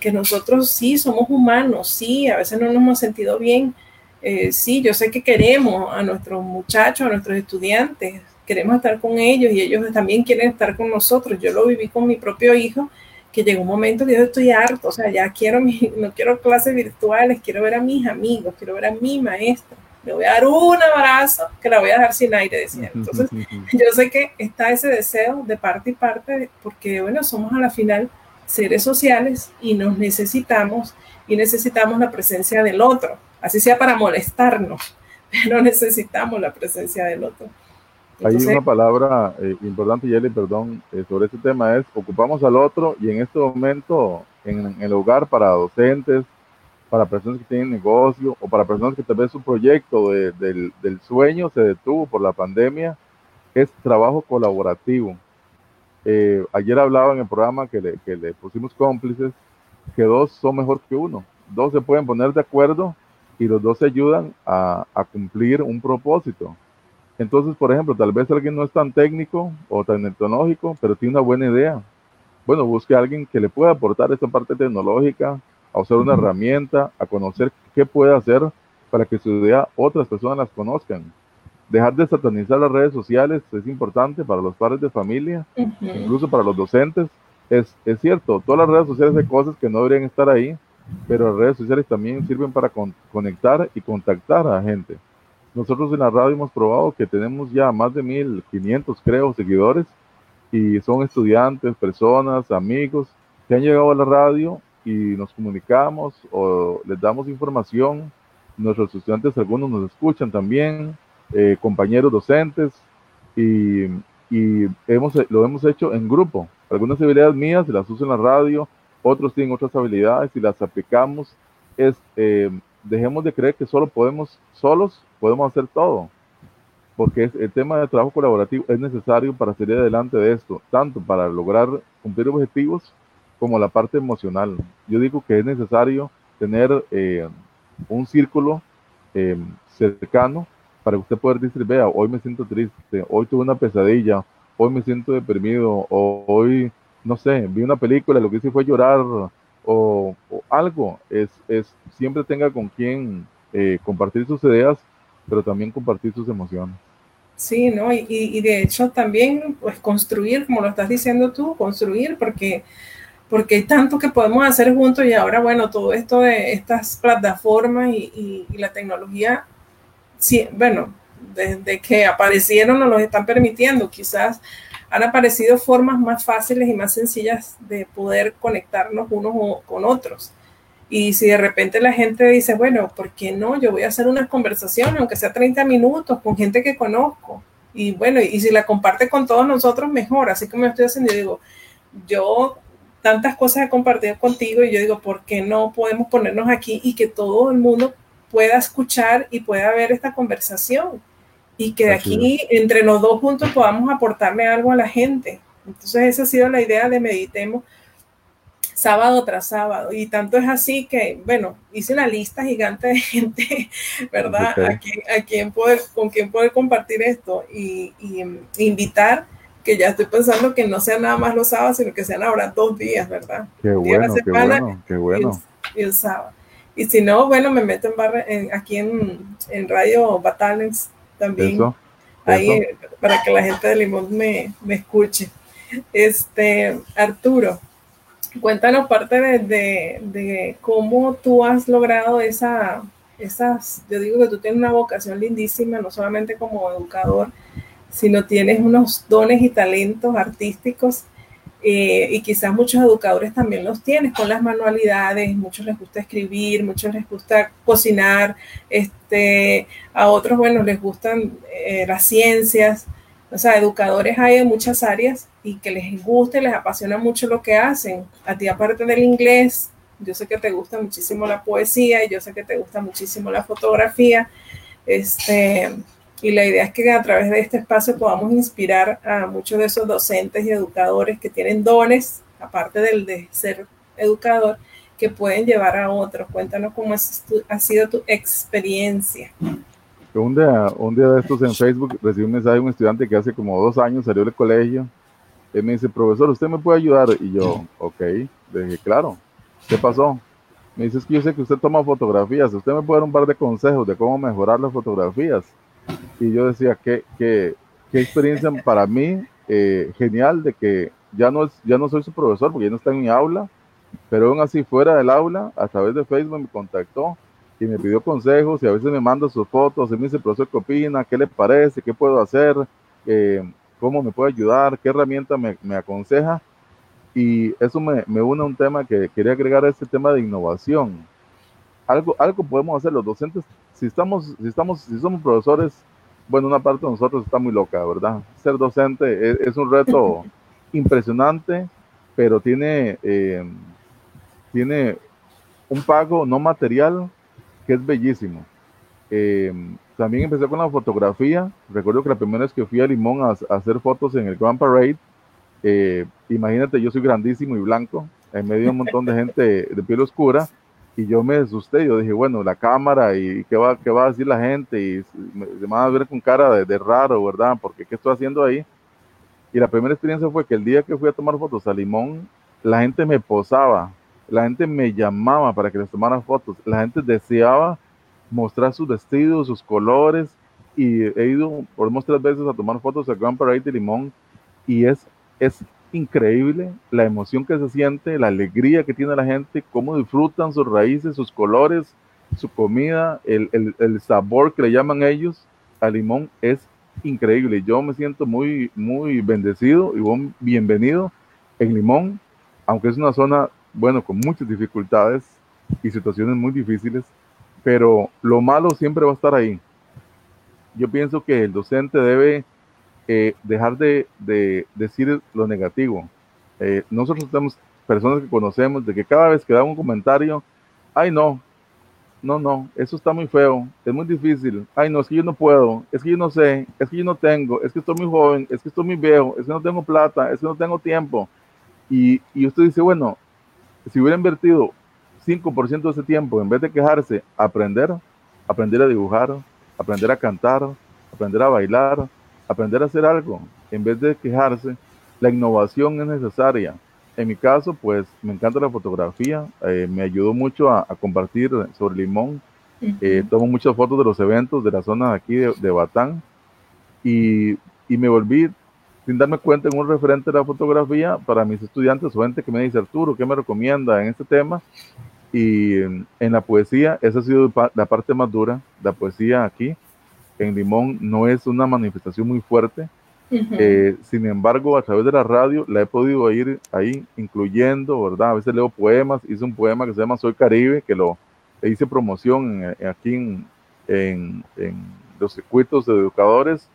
que nosotros sí somos humanos, sí, a veces no nos hemos sentido bien, eh, sí, yo sé que queremos a nuestros muchachos, a nuestros estudiantes, queremos estar con ellos y ellos también quieren estar con nosotros. Yo lo viví con mi propio hijo, que llegó un momento que yo estoy harto, o sea, ya quiero, (laughs) no quiero clases virtuales, quiero ver a mis amigos, quiero ver a mi maestra le voy a dar un abrazo que la voy a dejar sin aire, decía. Entonces, (laughs) yo sé que está ese deseo de parte y parte, porque, bueno, somos a la final seres sociales y nos necesitamos y necesitamos la presencia del otro, así sea para molestarnos, (laughs) pero necesitamos la presencia del otro. Hay una palabra eh, importante, Yeli, perdón, eh, sobre este tema es ocupamos al otro y en este momento en el hogar para docentes, para personas que tienen negocio o para personas que tal vez su proyecto del, del, sueño se detuvo por la pandemia, es trabajo colaborativo. Eh, ayer hablaba en el programa que le, que le pusimos cómplices, que dos son mejor que uno. Dos se pueden poner de acuerdo y los dos se ayudan a, a cumplir un propósito. Entonces, por ejemplo, tal vez alguien no es tan técnico o tan tecnológico, pero tiene una buena idea. Bueno, busque a alguien que le pueda aportar esta parte tecnológica, a usar una herramienta, a conocer qué puede hacer para que su idea otras personas las conozcan. Dejar de satanizar las redes sociales es importante para los padres de familia, incluso para los docentes. Es, es cierto, todas las redes sociales hay cosas que no deberían estar ahí, pero las redes sociales también sirven para conectar y contactar a gente. Nosotros en la radio hemos probado que tenemos ya más de 1500, creo, seguidores y son estudiantes, personas, amigos que han llegado a la radio y nos comunicamos o les damos información. Nuestros estudiantes, algunos nos escuchan también, eh, compañeros docentes, y, y, hemos, lo hemos hecho en grupo. Algunas habilidades mías las uso en la radio, otros tienen otras habilidades y las aplicamos. Es, eh, dejemos de creer que solo podemos, solos podemos hacer todo, porque el tema de trabajo colaborativo es necesario para salir adelante de esto, tanto para lograr cumplir objetivos como la parte emocional. Yo digo que es necesario tener eh, un círculo eh, cercano para que usted pueda decir, vea, hoy me siento triste, hoy tuve una pesadilla, hoy me siento deprimido, hoy, no sé, vi una película, lo que hice fue llorar, o, algo, es, es, siempre tenga con quien eh, compartir sus ideas, pero también compartir sus emociones. Sí, ¿no? Y, de hecho también, pues construir, como lo estás diciendo tú, construir, porque, porque hay tanto que podemos hacer juntos y ahora, bueno, todo esto de estas plataformas y, y la tecnología, sí, bueno, desde que aparecieron nos los están permitiendo, quizás han aparecido formas más fáciles y más sencillas de poder conectarnos unos con otros. Y si de repente la gente dice, bueno, ¿por qué no? Yo voy a hacer una conversación, aunque sea 30 minutos, con gente que conozco. Y bueno, y si la comparte con todos nosotros, mejor. Así como estoy haciendo, yo digo, yo tantas cosas he compartido contigo y yo digo, ¿por qué no podemos ponernos aquí y que todo el mundo pueda escuchar y pueda ver esta conversación? Y que de aquí, entre los dos juntos, podamos aportarle algo a la gente. Entonces, esa ha sido la idea de Meditemos sábado tras sábado. Y tanto es así que, bueno, hice una lista gigante de gente, (laughs) ¿verdad? A, quien, poder, con quien poder compartir esto y, invitar, que ya estoy pensando que no sean nada más los sábados, sino que sean ahora dos días, ¿verdad? Qué bueno, qué bueno, qué bueno. Y el, sábado. Y si no, bueno, me meto en, aquí en, en Radio Batalens también. Ahí para que la gente de Limón me, escuche. Este, Arturo, cuéntanos parte de, cómo tú has logrado esa, esas, yo digo que tú tienes una vocación lindísima, no solamente como educador, sino tienes unos dones y talentos artísticos eh, y quizás muchos educadores también los tienen con las manualidades, muchos les gusta escribir, muchos les gusta cocinar, este, a otros, bueno, les gustan eh, las ciencias, o sea, educadores hay en muchas áreas y que les gusta y les apasiona mucho lo que hacen. A ti aparte del inglés, yo sé que te gusta muchísimo la poesía y yo sé que te gusta muchísimo la fotografía, este, y la idea es que a través de este espacio podamos inspirar a muchos de esos docentes y educadores que tienen dones, aparte del de ser educador, que pueden llevar a otros. Cuéntanos cómo ha sido tu experiencia. Un día, un día de estos en Facebook recibí un mensaje de un estudiante que hace como dos años salió del colegio. Él me dice, profesor, ¿usted me puede ayudar? Y yo, ok, le dije, claro. ¿Qué pasó? Me dice, es que yo sé que usted toma fotografías. ¿Usted me puede dar un par de consejos de cómo mejorar las fotografías? Y yo decía, qué, qué, qué experiencia para mí, eh, genial de que ya no, es, ya no soy su profesor porque ya no está en mi aula, pero aún así fuera del aula, a través de Facebook me contactó y me pidió consejos y a veces me manda sus fotos y me dice, profesor, ¿qué opina? ¿Qué le parece? ¿Qué puedo hacer? Eh, ¿Cómo me puede ayudar? ¿Qué herramienta me, me aconseja? Y eso me, me, une a un tema que quería agregar este tema de innovación. Algo, algo podemos hacer los docentes si estamos, si estamos, si somos profesores, bueno, una parte de nosotros está muy loca, ¿verdad? Ser docente es, un reto (laughs) impresionante, pero tiene, eh, tiene un pago no material que es bellísimo. Eh, también empecé con la fotografía. Recuerdo que la primera vez que fui a Limón a, hacer fotos en el Grand Parade, eh, imagínate, yo soy grandísimo y blanco, en medio de un montón de gente de piel oscura, y yo me asusté, yo dije, bueno, la cámara y qué va, qué va a decir la gente y me, van a ver con cara de, raro, ¿verdad? Porque qué estoy haciendo ahí. Y la primera experiencia fue que el día que fui a tomar fotos a Limón, la gente me posaba, la gente me llamaba para que les tomara fotos, la gente deseaba mostrar sus vestidos, sus colores, y he ido por muchas veces a tomar fotos al Grand Parade de Limón, y es, es increíble la emoción que se siente, la alegría que tiene la gente, cómo disfrutan sus raíces, sus colores, su comida, el, el, sabor que le llaman ellos al limón es increíble. Yo me siento muy, muy bendecido y bienvenido en Limón, aunque es una zona, bueno, con muchas dificultades y situaciones muy difíciles, pero lo malo siempre va a estar ahí. Yo pienso que el docente debe eh, dejar de, decir lo negativo. Eh, nosotros tenemos personas que conocemos de que cada vez que da un comentario, ay no, no, no, eso está muy feo, es muy difícil. Ay, no, es que yo no puedo, es que yo no sé, es que yo no tengo, es que estoy muy joven, es que estoy muy viejo, es que no tengo plata, es que no tengo tiempo. Y, y usted dice, bueno, si hubiera invertido 5% de ese tiempo, en vez de quejarse, aprender, aprender a dibujar, aprender a cantar, aprender a bailar, aprender a hacer algo, en vez de quejarse, la innovación es necesaria. En mi caso, pues me encanta la fotografía, eh, me ayudó mucho a, compartir sobre Limón. Eh, tomo muchas fotos de los eventos de la zona de aquí de, Batán y, y, me volví, sin darme cuenta, en un referente de la fotografía para mis estudiantes o gente que me dice, Arturo, ¿qué me recomienda en este tema? Y en la poesía, esa ha sido la parte más dura, la poesía aquí en Limón no es una manifestación muy fuerte, eh, sin embargo, a través de la radio la he podido ir ahí incluyendo, ¿verdad? A veces leo poemas, hice un poema que se llama Soy Caribe, que lo hice promoción aquí en, en, los circuitos de educadores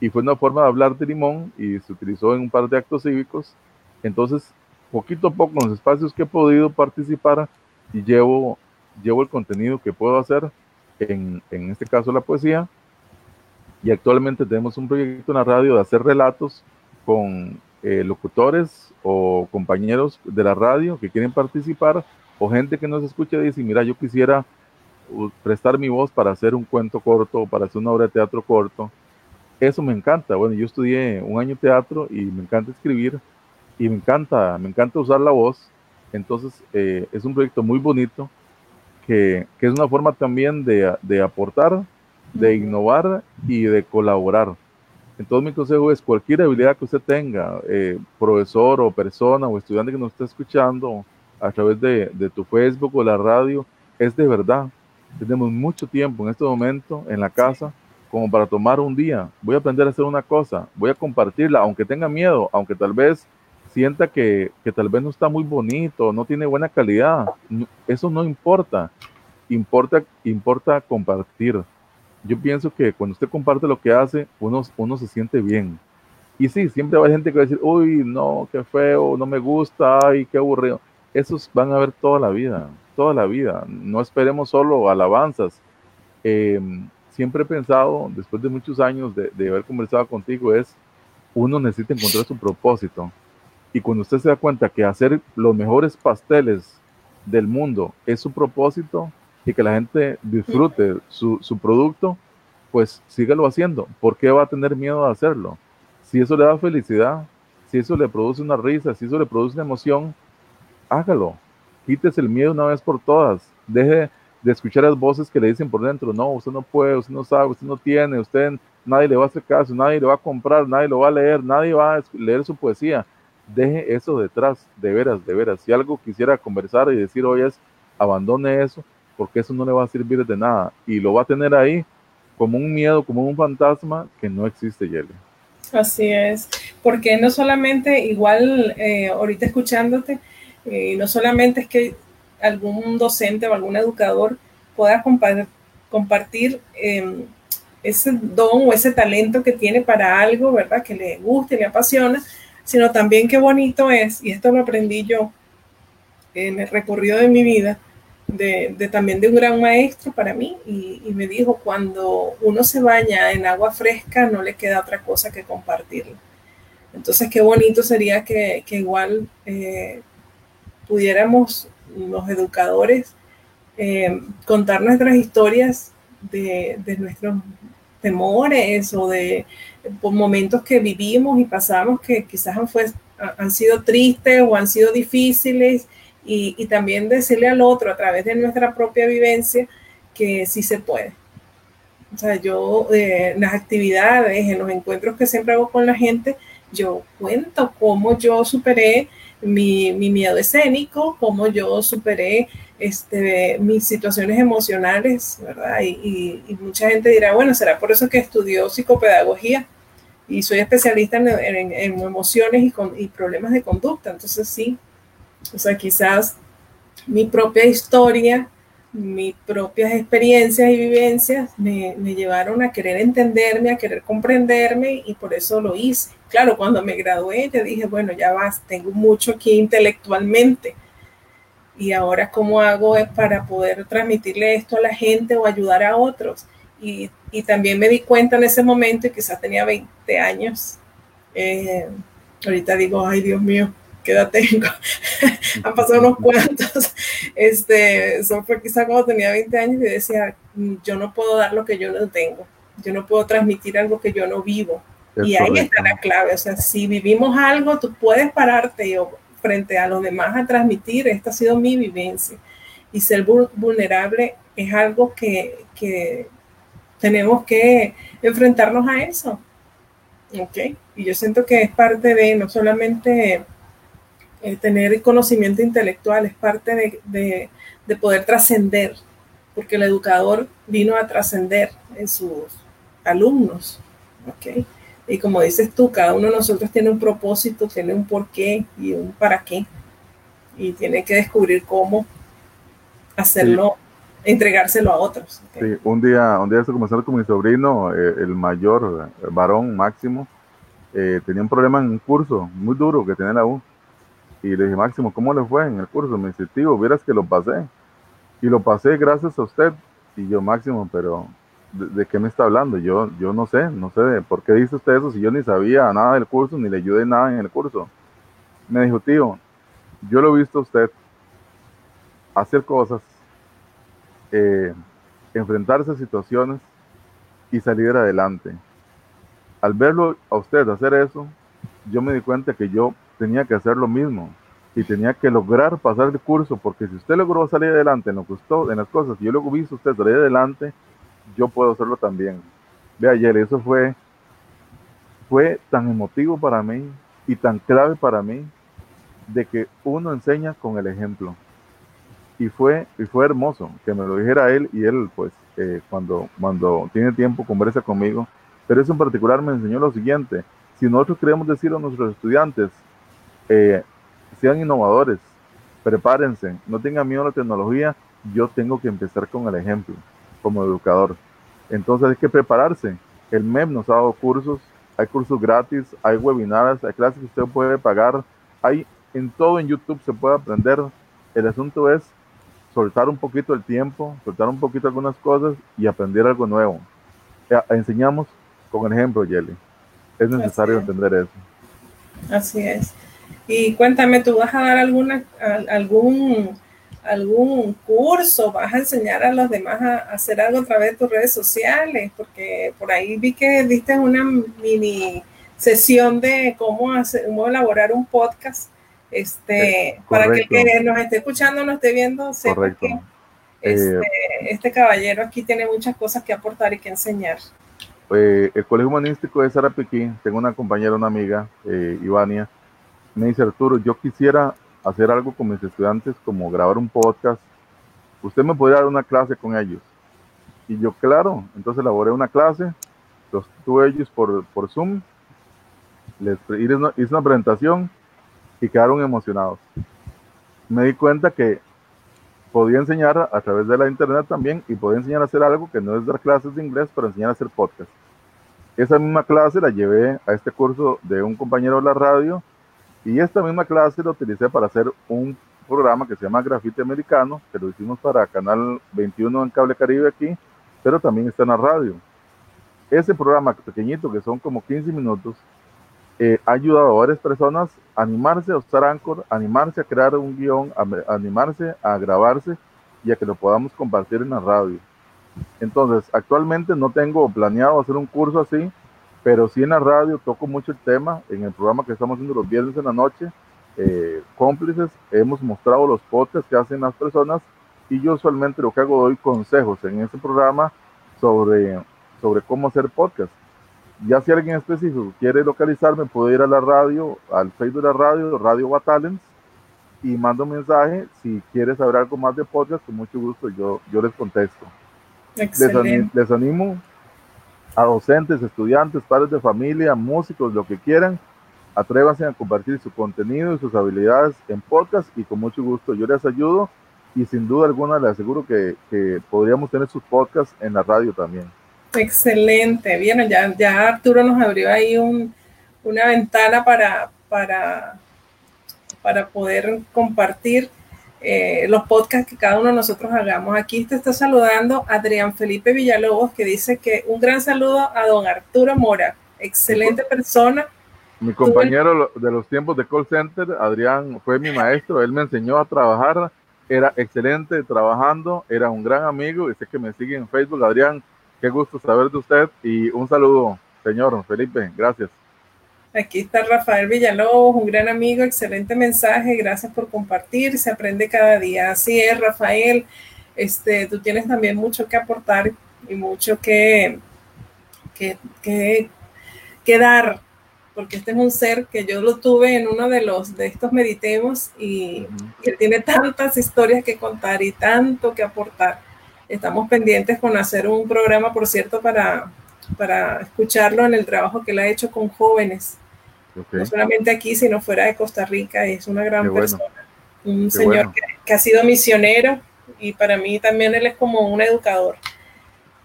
y fue una forma de hablar de limón y se utilizó en un par de actos cívicos. Entonces, poquito a poco en los espacios que he podido participar y llevo, llevo el contenido que puedo hacer, en, en este caso la poesía, y actualmente tenemos un proyecto en la radio de hacer relatos con eh, locutores o compañeros de la radio que quieren participar o gente que nos escucha y dice, mira, yo quisiera prestar mi voz para hacer un cuento corto o para hacer una obra de teatro corto. Eso me encanta. Bueno, yo estudié un año teatro y me encanta escribir y me encanta, me encanta usar la voz. Entonces, eh, es un proyecto muy bonito que, que, es una forma también de, de aportar de innovar y de colaborar. Entonces mi consejo es cualquier habilidad que usted tenga, eh, profesor o persona o estudiante que nos esté escuchando a través de, de, tu Facebook o la radio, es de verdad. Tenemos mucho tiempo en este momento en la casa como para tomar un día. Voy a aprender a hacer una cosa, voy a compartirla, aunque tenga miedo, aunque tal vez sienta que, que tal vez no está muy bonito, no tiene buena calidad. Eso no importa. Importa, importa compartir yo pienso que cuando usted comparte lo que hace, uno, uno se siente bien. Y sí, siempre va gente que va a decir, uy, no, qué feo, no me gusta, ay, qué aburrido. Esos van a ver toda la vida, toda la vida. No esperemos solo alabanzas. Em, siempre he pensado, después de muchos años de, de haber conversado contigo, es, uno necesita encontrar su propósito. Y cuando usted se da cuenta que hacer los mejores pasteles del mundo es su propósito, y que la gente disfrute su, su producto, pues sígalo haciendo. ¿Por qué va a tener miedo de hacerlo? Si eso le da felicidad, si eso le produce una risa, si eso le produce una emoción, hágalo. Quítese el miedo una vez por todas. Deje de escuchar las voces que le dicen por dentro, no, usted no puede, usted no sabe, usted no tiene, usted nadie le va a hacer caso, nadie le va a comprar, nadie lo va a leer, nadie va a leer su poesía. Deje eso detrás, de veras, de veras. Si algo quisiera conversar y decir hoy es, abandone eso porque eso no le va a servir de nada y lo va a tener ahí como un miedo, como un fantasma que no existe, Yeli. Así es, porque no solamente, igual eh, ahorita escuchándote, eh, no solamente es que algún docente o algún educador pueda compartir em, ese don o ese talento que tiene para algo, ¿verdad? Que le guste, le apasiona, sino también qué bonito es, y esto lo aprendí yo en el recorrido de mi vida, de, también de un gran maestro para mí y, me dijo, cuando uno se baña en agua fresca no le queda otra cosa que compartirlo. Entonces, qué bonito sería que, igual eh, pudiéramos los educadores eh, contar nuestras historias de, nuestros temores o de momentos que vivimos y pasamos que quizás han, fue, han sido tristes o han sido difíciles y, también decirle al otro a través de nuestra propia vivencia que sí se puede. O sea, yo eh, en las actividades, en los encuentros que siempre hago con la gente, yo cuento cómo yo superé mi, miedo escénico, cómo yo superé este, mis situaciones emocionales, ¿verdad? Y, mucha gente dirá, bueno, será por eso que estudió psicopedagogía y soy especialista en, emociones y, con, y problemas de conducta. Entonces sí, o sea, quizás mi propia historia, mis propias experiencias y vivencias me, llevaron a querer entenderme, a querer comprenderme y por eso lo hice. Claro, cuando me gradué, ya dije, bueno, ya vas, tengo mucho aquí intelectualmente, y ahora cómo hago para poder transmitirle esto a la gente o ayudar a otros. Y, y también me di cuenta en ese momento, y quizás tenía 20 años, eh, ahorita digo, ay Dios mío, ¿qué edad tengo? (laughs) Han pasado unos cuantos. Este, eso fue quizás cuando tenía 20 años y decía, yo no puedo dar lo que yo no tengo, yo no puedo transmitir algo que yo no vivo. y ahí está la clave, o sea, si vivimos algo, tú puedes pararte frente a los demás a transmitir, esta ha sido mi vivencia. Y ser vulnerable es algo que, que tenemos que enfrentarnos a eso. ¿Ok? Y yo siento que es parte de no solamente eh, tener conocimiento intelectual, es parte de, de poder trascender, porque el educador vino a trascender en sus alumnos. ¿Ok? Y como dices tú, cada uno de nosotros tiene un propósito, tiene un porqué y un para qué. Y tiene que descubrir cómo hacerlo, entregárselo a otros. Sí, un día, un día estoy comenzando con mi sobrino, eh, el mayor, el eh, varón Máximo, eh, tenía un problema en un curso muy duro que tenía la U. Y le dije, Máximo, ¿cómo le fue en el curso? Me dice, tío, vieras que lo pasé. Y lo pasé gracias a usted. Y yo, Máximo, pero ¿de, qué me está hablando? Yo, yo no sé, no sé de por qué dice usted eso si yo ni sabía nada del curso, ni le ayudé nada en el curso. Me dijo, tío, yo lo he visto a usted hacer cosas, eh, enfrentarse a situaciones y salir adelante. Al verlo a usted hacer eso, yo me di cuenta que yo tenía que hacer lo mismo y tenía que lograr pasar el curso, porque si usted logró salir adelante en lo que en las cosas que yo luego vi usted salir adelante, yo puedo hacerlo también. De ayer, eso fue, fue tan emotivo para mí y tan clave para mí de que uno enseña con el ejemplo. Y fue, y fue hermoso que me lo dijera él y él, pues, eh, cuando, cuando tiene tiempo, conversa conmigo. Pero eso en particular me enseñó lo siguiente. Si nosotros queremos decir a nuestros estudiantes, eh, sean innovadores, prepárense, no tengan miedo a la tecnología, yo tengo que empezar con el ejemplo como educador. Entonces hay que prepararse. El MEP nos ha dado cursos, hay cursos gratis, hay webinars, hay clases que usted puede pagar, hay en todo en YouTube se puede aprender. El asunto es soltar un poquito el tiempo, soltar un poquito algunas cosas y aprender algo nuevo. Enseñamos con el ejemplo, Yeli. Es necesario entender eso. Así es. Y cuéntame, ¿tú vas a dar alguna, algún algún curso, vas a enseñar a los demás a, hacer algo a través de tus redes sociales, porque por ahí vi que diste una mini sesión de cómo, hacer, cómo elaborar un podcast, este, para que el que nos esté escuchando, nos esté viendo, sepa que este, eh, este, caballero aquí tiene muchas cosas que aportar y que enseñar. Eh, el Colegio Humanístico de Sarapiquí, tengo una compañera, una amiga, eh, Ivania, me dice Arturo, yo quisiera hacer algo con mis estudiantes, como grabar un podcast, usted me podría dar una clase con ellos. Y yo, claro, entonces elaboré una clase, los tuve ellos por, por Zoom, les hice hice una presentación y quedaron emocionados. Me di cuenta que podía enseñar a través de la internet también y podía enseñar a hacer algo que no es dar clases de inglés, pero enseñar a hacer podcast. Esa misma clase la llevé a este curso de un compañero de la radio y esta misma clase la utilicé para hacer un programa que se llama Grafite Americano, que lo hicimos para Canal 21 en Cable Caribe aquí, pero también está en la radio. Ese programa pequeñito, que son como 15 minutos, eh, ha ayudado a varias personas a animarse a usar Anchor, animarse a crear un guion, a, animarse a grabarse y a que lo podamos compartir en la radio. Entonces, actualmente no tengo planeado hacer un curso así, pero sí en la radio toco mucho el tema, en el programa que estamos haciendo los viernes en la noche, eh, cómplices, hemos mostrado los podcasts que hacen las personas y yo usualmente lo que hago doy consejos en ese programa sobre, sobre cómo hacer podcast. Ya si alguien específico quiere localizarme, puede ir a la radio, al Facebook de la radio, Radio Batalens, y mando un mensaje. Si quiere saber algo más de podcast, con mucho gusto yo, yo les contesto. Les, les animo a docentes, estudiantes, padres de familia, músicos, lo que quieran, atrévanse a compartir su contenido y sus habilidades en podcast y con mucho gusto. Yo les ayudo y sin duda alguna les aseguro que, que podríamos tener sus podcasts en la radio también. Excelente, bien, ya, ya Arturo nos abrió ahí un, una ventana para, para, para poder compartir eh, los podcasts que cada uno de nosotros hagamos. Aquí te está saludando Adrián Felipe Villalobos, que dice que un gran saludo a don Arturo Mora, excelente persona. Mi compañero de los tiempos de call center, Adrián, fue mi maestro, él me enseñó a trabajar, era excelente trabajando, era un gran amigo y sé que me sigue en Facebook. Adrián, qué gusto saber de usted y un saludo, señor Felipe, gracias. Aquí está Rafael Villalobos, un gran amigo, excelente mensaje, gracias por compartir, se aprende cada día. Así es, Rafael, este, tú tienes también mucho que aportar y mucho que, que, que, dar, porque este es un ser que yo lo tuve en uno de los de estos meditemos y que tiene tantas historias que contar y tanto que aportar. Estamos pendientes con hacer un programa, por cierto, para, para escucharlo en el trabajo que él ha hecho con jóvenes no solamente aquí, sino fuera de Costa Rica. Es una gran persona. Un señor que, ha sido misionero y para mí también él es como un educador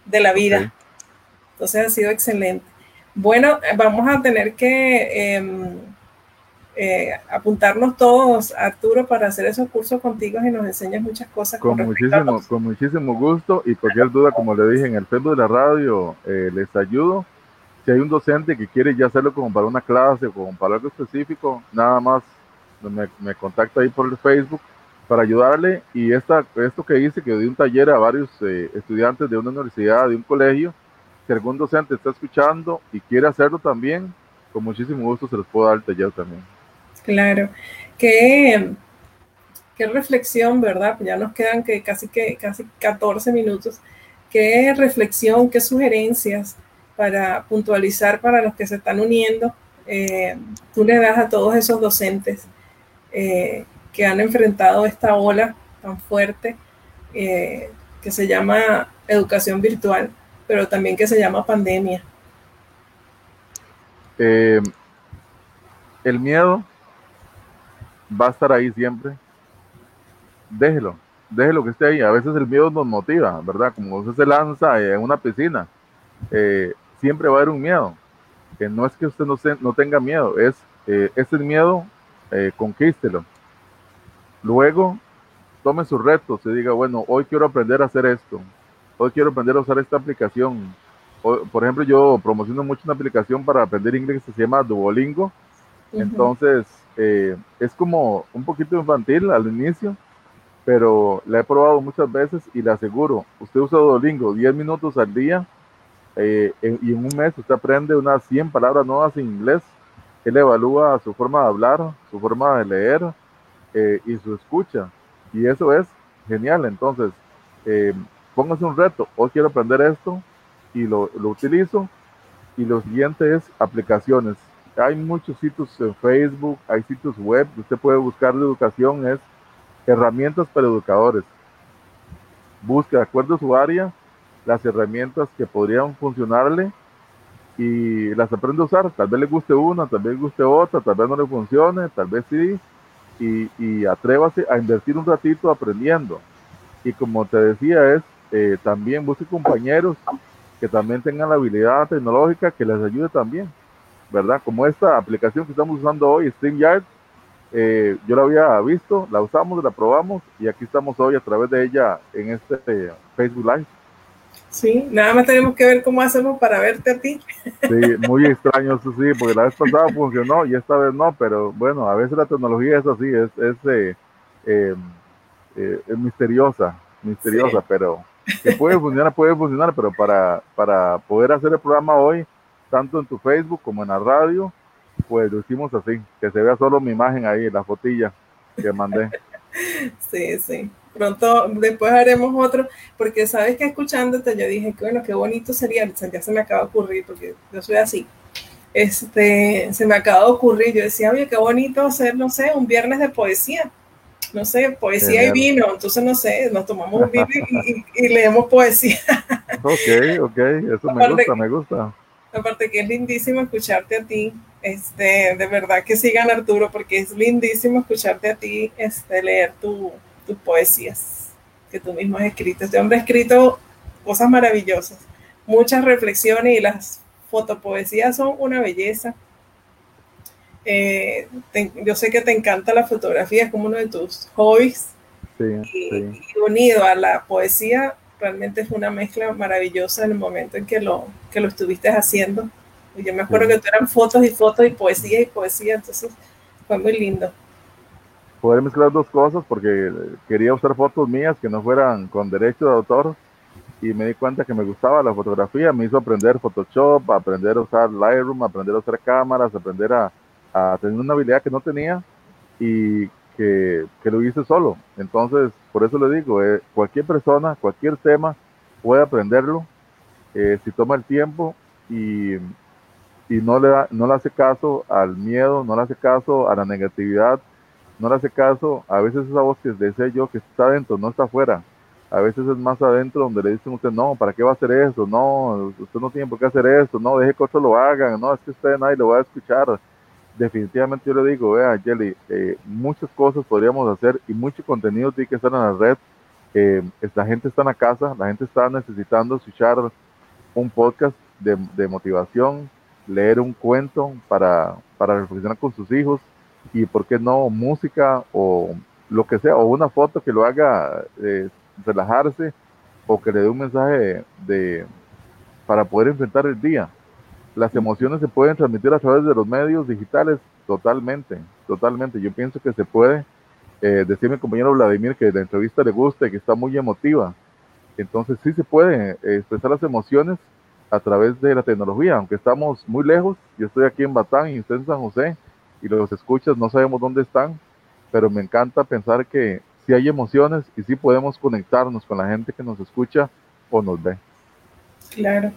de la vida. Entonces ha sido excelente. Bueno, vamos a tener que em, eh, apuntarnos todos, Arturo, para hacer esos cursos contigo y nos enseñas muchas cosas. Con, muchísimo, con muchísimo gusto y cualquier duda, como le dije en el Facebook de la radio, eh, les ayudo si hay un docente que quiere ya hacerlo como para una clase o como para algo específico, nada más me, me contacta ahí por el Facebook para ayudarle. Y esta, esto que hice, que di un taller a varios eh, estudiantes de una universidad, de un colegio, si algún docente está escuchando y quiere hacerlo también, con muchísimo gusto se les puedo dar el taller también. Claro, qué, qué reflexión, ¿verdad? Ya nos quedan que casi, que casi 14 minutos. Qué reflexión, qué sugerencias para puntualizar para los que se están uniendo, eh, tú le das a todos esos docentes eh, que han enfrentado esta ola tan fuerte eh, que se llama educación virtual, pero también que se llama pandemia. el miedo va a estar ahí siempre. Déjelo, déjelo que esté ahí. A veces el miedo nos motiva, ¿verdad? Como usted se lanza en una piscina. Eh, siempre va a haber un miedo. Que no es que usted no, no tenga miedo, es eh, ese miedo, eh, conquístelo. Luego, tome sus retos y diga, bueno, hoy quiero aprender a hacer esto. Hoy quiero aprender a usar esta aplicación. por ejemplo, yo promociono mucho una aplicación para aprender inglés que se llama Duolingo. Entonces, eh, es como un poquito infantil al inicio, pero la he probado muchas veces y le aseguro, usted usa Duolingo 10 minutos al día eh, y en un mes usted aprende unas 100 palabras nuevas en inglés. Él evalúa su forma de hablar, su forma de leer eh, y su escucha. Y eso es genial. Entonces, eh, póngase un reto. Hoy quiero aprender esto y lo, lo utilizo. Y lo siguiente es aplicaciones. Hay muchos sitios en Facebook, hay sitios web. Usted puede buscar de educación, es herramientas para educadores. Busque de acuerdo a su área las herramientas que podrían funcionarle y las aprende a usar. Tal vez le guste una, tal vez le guste otra, tal vez no le funcione, tal vez sí. Y, y atrévase a invertir un ratito aprendiendo. Y como te decía, es eh, también busque compañeros que también tengan la habilidad tecnológica que les ayude también, ¿verdad? Como esta aplicación que estamos usando hoy, StreamYard, eh, yo la había visto, la usamos, la probamos y aquí estamos hoy a través de ella en este eh, Facebook Live. Sí, nada más tenemos que ver cómo hacemos para verte a ti. Sí, muy extraño eso sí, porque la vez pasada funcionó y esta vez no, pero bueno, a veces la tecnología es así, es, es, eh, eh, es misteriosa, misteriosa, pero que puede funcionar, puede funcionar, pero para, para poder hacer el programa hoy, tanto en tu Facebook como en la radio, pues lo hicimos así, que se vea solo mi imagen ahí, la fotilla que mandé. (laughs) Sí, sí. Pronto, después haremos otro, porque sabes que escuchándote yo dije que bueno, qué bonito sería, ya se me acaba de ocurrir, porque yo soy así. Este, se me acaba de ocurrir, yo decía, oye, qué bonito hacer, no sé, un viernes de poesía. No sé, poesía y vino, entonces no sé, nos tomamos un vino y, leemos poesía. (laughs) Ok, ok, eso me gusta, me gusta. Aparte que es lindísimo escucharte a ti, este, de verdad que sigan Arturo, porque es lindísimo escucharte a ti, este, leer tu, tus poesías que tú mismo has escrito. Este hombre ha escrito cosas maravillosas, muchas reflexiones y las fotopoesías son una belleza. Eh, yo sé que te encanta la fotografía, es como uno de tus hobbies. y, unido a la poesía, realmente fue una mezcla maravillosa en el momento en que lo, que lo estuviste haciendo. Yo me acuerdo que tú eran fotos y fotos y poesía y poesía, entonces fue muy lindo. Poder mezclar dos cosas porque quería usar fotos mías que no fueran con derecho de autor y me di cuenta que me gustaba la fotografía, me hizo aprender Photoshop, aprender a usar Lightroom, aprender a usar cámaras, aprender a, a tener una habilidad que no tenía y que, lo hice solo. Entonces, por eso le digo, eh, cualquier persona, cualquier tema puede aprenderlo eh, si toma el tiempo y, y no, le da, no le hace caso al miedo, no le hace caso a la negatividad, no le hace caso a veces esa voz que deseo yo que está adentro, no está afuera. A veces es más adentro donde le dicen a usted, no, ¿para qué va a hacer eso? No, usted no tiene por qué hacer eso, no, deje que otros lo hagan, no, es que usted nadie lo va a escuchar definitivamente yo le digo, vea, Jelly, eh, muchas cosas podríamos hacer y mucho contenido tiene que estar en la red. Eh, la gente está en la casa, la gente está necesitando escuchar un podcast de, motivación, leer un cuento para, para, reflexionar con sus hijos y, ¿por qué no, música o lo que sea, o una foto que lo haga eh, relajarse o que le dé un mensaje de, para poder enfrentar el día las emociones se pueden transmitir a través de los medios digitales totalmente, totalmente. Yo pienso que se puede, eh, mi compañero Vladimir que la entrevista le gusta y que está muy emotiva. Entonces sí se puede eh, expresar las emociones a través de la tecnología, aunque estamos muy lejos. Yo estoy aquí en Batán y usted en San José y los escuchas no sabemos dónde están, pero me encanta pensar que sí hay emociones y sí podemos conectarnos con la gente que nos escucha o nos ve. Claro.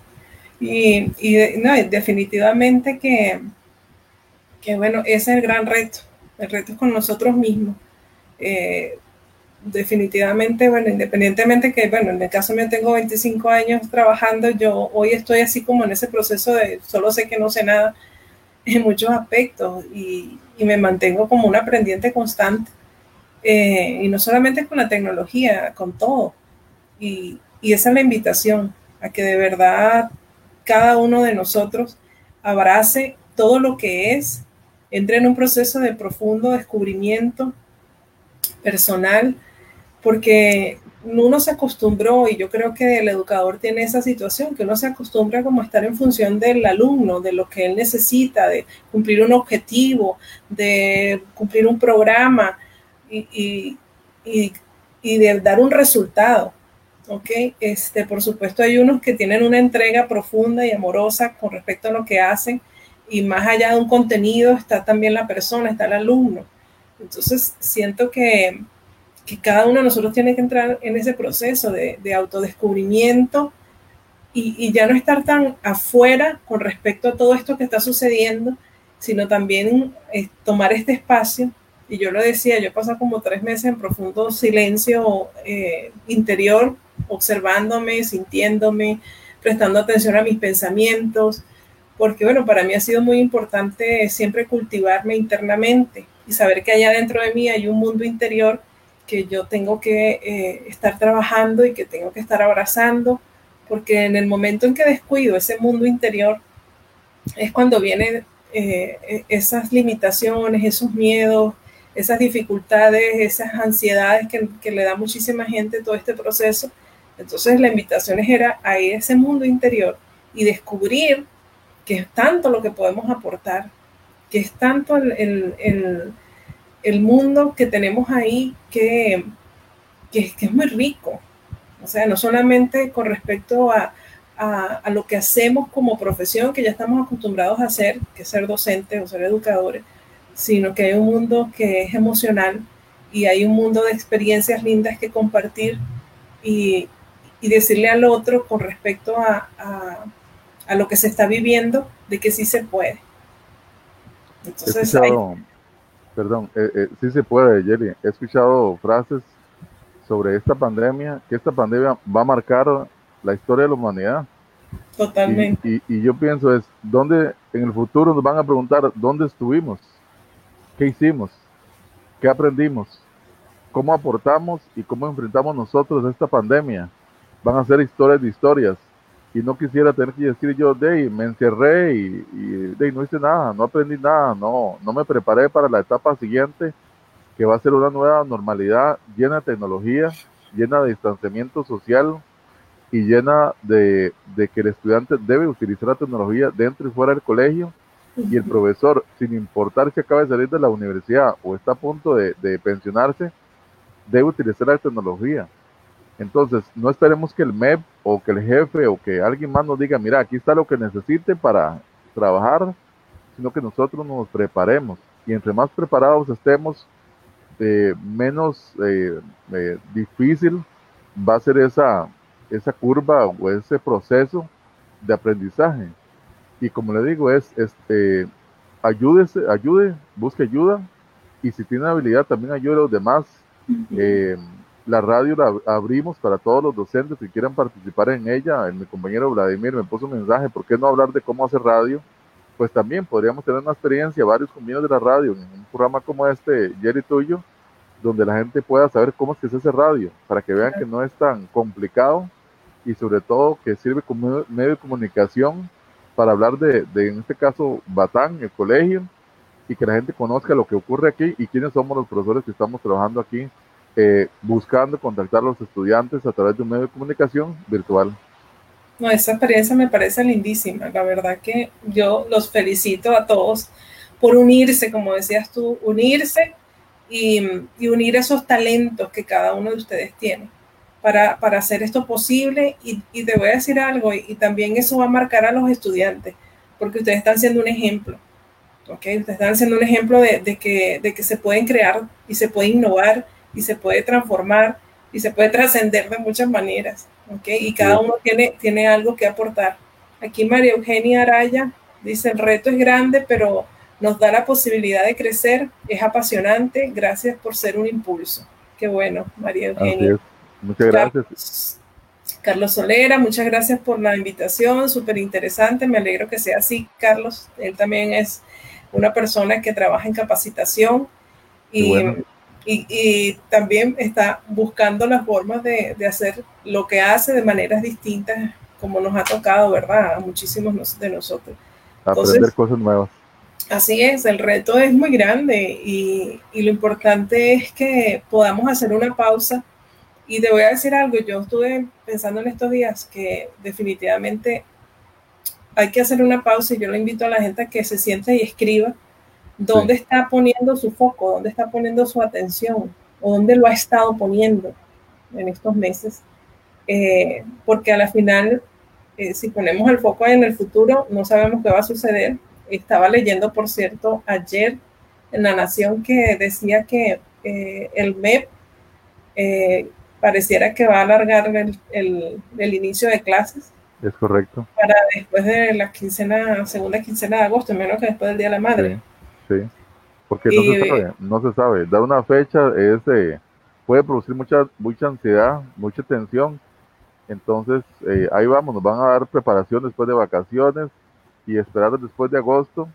Y, no, definitivamente que, que, bueno, ese es el gran reto. El reto es con nosotros mismos. Eh, definitivamente, bueno, independientemente que, bueno, en el caso mío tengo 25 años trabajando, yo hoy estoy así como en ese proceso de solo sé que no sé nada (laughs) en muchos aspectos y, y me mantengo como un aprendiente constante. Eh, y no solamente con la tecnología, con todo. Y, y esa es la invitación, a que de verdad cada uno de nosotros abrace todo lo que es, entre en un proceso de profundo descubrimiento personal, porque uno se acostumbró, y yo creo que el educador tiene esa situación, que uno se acostumbra como a estar en función del alumno, de lo que él necesita, de cumplir un objetivo, de cumplir un programa y, y de dar un resultado. ¿Ok? Este, por supuesto, hay unos que tienen una entrega profunda y amorosa con respecto a lo que hacen y más allá de un contenido está también la persona, está el alumno. Entonces, siento que, cada uno de nosotros tiene que entrar en ese proceso de, autodescubrimiento y, ya no estar tan afuera con respecto a todo esto que está sucediendo, sino también eh, tomar este espacio. Y yo lo decía, yo he como tres meses en profundo silencio eh, interior observándome, sintiéndome, prestando atención a mis pensamientos, porque bueno, para mí ha sido muy importante siempre cultivarme internamente y saber que allá dentro de mí hay un mundo interior que yo tengo que eh, estar trabajando y que tengo que estar abrazando, porque en el momento en que descuido ese mundo interior es cuando vienen eh, esas limitaciones, esos miedos, esas dificultades, esas ansiedades que, que le da muchísima gente todo este proceso entonces la invitación era a ir a ese mundo interior y descubrir que es tanto lo que podemos aportar, que es tanto el, mundo que tenemos ahí que, que, es muy rico. O sea, no solamente con respecto a, a, lo que hacemos como profesión, que ya estamos acostumbrados a hacer, que es ser docentes o ser educadores, sino que hay un mundo que es emocional y hay un mundo de experiencias lindas que compartir y, y decirle al otro con respecto a, a, lo que se está viviendo, de que sí se puede. Entonces, perdón, eh, eh, sí se puede, Jelly. He escuchado frases sobre esta pandemia, que esta pandemia va a marcar la historia de la humanidad. Totalmente. Y, y, yo pienso es, ¿dónde en el futuro nos van a preguntar dónde estuvimos? ¿Qué hicimos? ¿Qué aprendimos? ¿Cómo aportamos y cómo enfrentamos nosotros esta pandemia? van a ser historias de historias. Y no quisiera tener que decir yo, de me encerré y, de no hice nada, no aprendí nada, no, no me preparé para la etapa siguiente que va a ser una nueva normalidad llena de tecnología, llena de distanciamiento social y llena de, que el estudiante debe utilizar la tecnología dentro y fuera del colegio y el profesor, sin importar si acaba de salir de la universidad o está a punto de, pensionarse, debe utilizar la tecnología. Entonces, no esperemos que el MEP o que el jefe o que alguien más nos diga, mira, aquí está lo que necesite para trabajar, sino que nosotros nos preparemos. Y entre más preparados estemos, eh, menos eh, eh, difícil va a ser esa, esa curva o ese proceso de aprendizaje. Y como le digo, es este, ayúdese, ayude, busque ayuda y si tiene habilidad también ayude a los demás. la radio la abrimos para todos los docentes que quieran participar en ella. Mi compañero Vladimir me puso un mensaje, ¿por qué no hablar de cómo hacer radio? Pues también podríamos tener una experiencia, varios compañeros de la radio, en un programa como este, Jerry Tuyo, donde la gente pueda saber cómo es que se hace radio, para que vean que no es tan complicado y sobre todo que sirve como medio de comunicación para hablar de, en este caso, Batán, el colegio, y que la gente conozca lo que ocurre aquí y quiénes somos los profesores que estamos trabajando aquí, eh, buscando contactar a los estudiantes a través de un medio de comunicación virtual. No, esa experiencia me parece lindísima. La verdad que yo los felicito a todos por unirse, como decías tú, unirse y, unir esos talentos que cada uno de ustedes tiene para, hacer esto posible. Y, te voy a decir algo, y, también eso va a marcar a los estudiantes, porque ustedes están siendo un ejemplo. ¿okay? Ustedes están siendo un ejemplo de, que, de que se pueden crear y se puede innovar y se puede transformar y se puede trascender de muchas maneras. ¿okay? Y cada uno tiene, tiene algo que aportar. Aquí María Eugenia Araya dice, el reto es grande, pero nos da la posibilidad de crecer, es apasionante, gracias por ser un impulso. Qué bueno, María Eugenia. Muchas gracias. Carlos, Solera, muchas gracias por la invitación, súper interesante, me alegro que sea así, Carlos. Él también es una persona que trabaja en capacitación y, y, también está buscando las formas de, de, hacer lo que hace de maneras distintas, como nos ha tocado, ¿verdad? A muchísimos de nosotros. Aprender cosas nuevas. Así es, el reto es muy grande y, lo importante es que podamos hacer una pausa. Y te voy a decir algo, yo estuve pensando en estos días que definitivamente hay que hacer una pausa y yo le invito a la gente a que se siente y escriba dónde está poniendo su foco, dónde está poniendo su atención o dónde lo ha estado poniendo en estos meses. Eh, porque a la final, eh, si ponemos el foco en el futuro, no sabemos qué va a suceder estaba leyendo, por cierto, ayer en La Nación que decía que eh, el MEP eh, pareciera que va a alargar el, inicio de clases. Es correcto. Para después de la quincena, segunda quincena de agosto, menos que después del Día de la Madre. Sí, porque no se sabe, no se sabe. Dar una fecha es, puede producir mucha, mucha ansiedad, mucha tensión. Entonces, eh, ahí vamos, nos van a dar preparación después de vacaciones y esperar después de agosto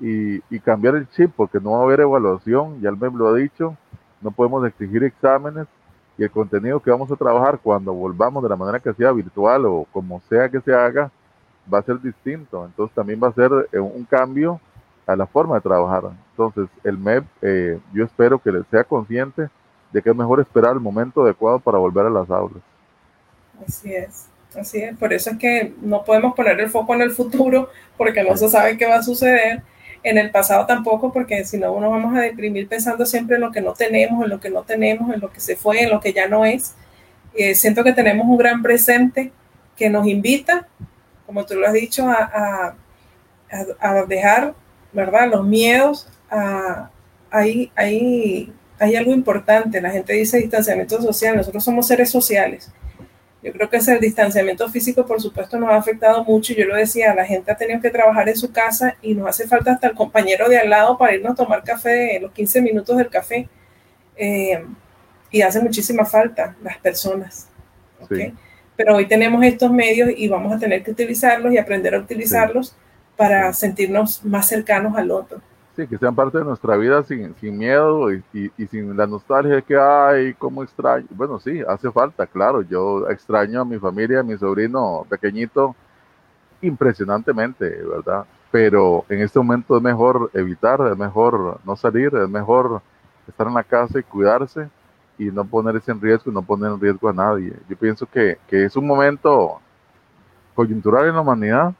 y, cambiar el chip porque no va a haber evaluación, ya el MEM lo ha dicho, no podemos exigir exámenes y el contenido que vamos a trabajar cuando volvamos de la manera que sea virtual o como sea que se haga va a ser distinto, entonces también va a ser eh, un cambio a la forma de trabajar. Entonces el MEP eh, yo espero que sea consciente de que es mejor esperar el momento adecuado para volver a las aulas. Así es. Así es, por eso es que no podemos poner el foco en el futuro porque no se sabe qué va a suceder. En el pasado tampoco, porque si no, uno vamos a deprimir pensando siempre en lo que no tenemos, en lo que no tenemos, en lo que se fue, en lo que ya no es. Eh, siento que tenemos un gran presente que nos invita, como tú lo has dicho, a, a, dejar, ¿verdad? Los miedos. hay, hay, hay algo importante. La gente dice distanciamiento social. Nosotros somos seres sociales yo creo que ese distanciamiento físico, por supuesto, nos ha afectado mucho. Yo lo decía, la gente ha tenido que trabajar en su casa y nos hace falta hasta el compañero de al lado para irnos a tomar café, los 15 minutos del café. Eh, y hace muchísima falta las personas. Pero hoy tenemos estos medios y vamos a tener que utilizarlos y aprender a utilizarlos para sentirnos más cercanos al otro que sean parte de nuestra vida sin, sin miedo y, y, sin la nostalgia que, ay, cómo extraño. Bueno, sí, hace falta, claro. Yo extraño a mi familia, a mi sobrino pequeñito, impresionantemente, ¿verdad? Pero en este momento es mejor evitar, es mejor no salir, es mejor estar en la casa y cuidarse y no ponerse en riesgo, no poner en riesgo a nadie. Yo pienso que, que es un momento coyuntural en la humanidad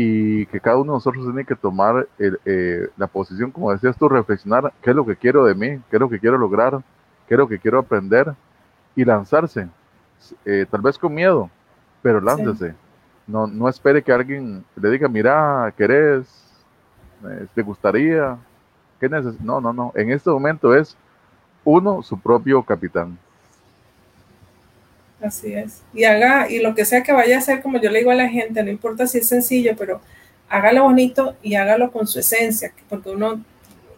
y que cada uno de nosotros tiene que tomar eh, la posición, como decías tú, reflexionar qué es lo que quiero de mí, qué es lo que quiero lograr, qué es lo que quiero aprender y lanzarse, eh, tal vez con miedo, pero láncese. No, no espere que alguien le diga, mira, ¿querés? Eh, ¿Te gustaría? ¿Qué neces no, no, no. En este momento es uno su propio capitán. Así es. Y haga, y lo que sea que vaya a hacer, como yo le digo a la gente, no importa si es sencillo, pero hágalo bonito y hágalo con su esencia, porque uno,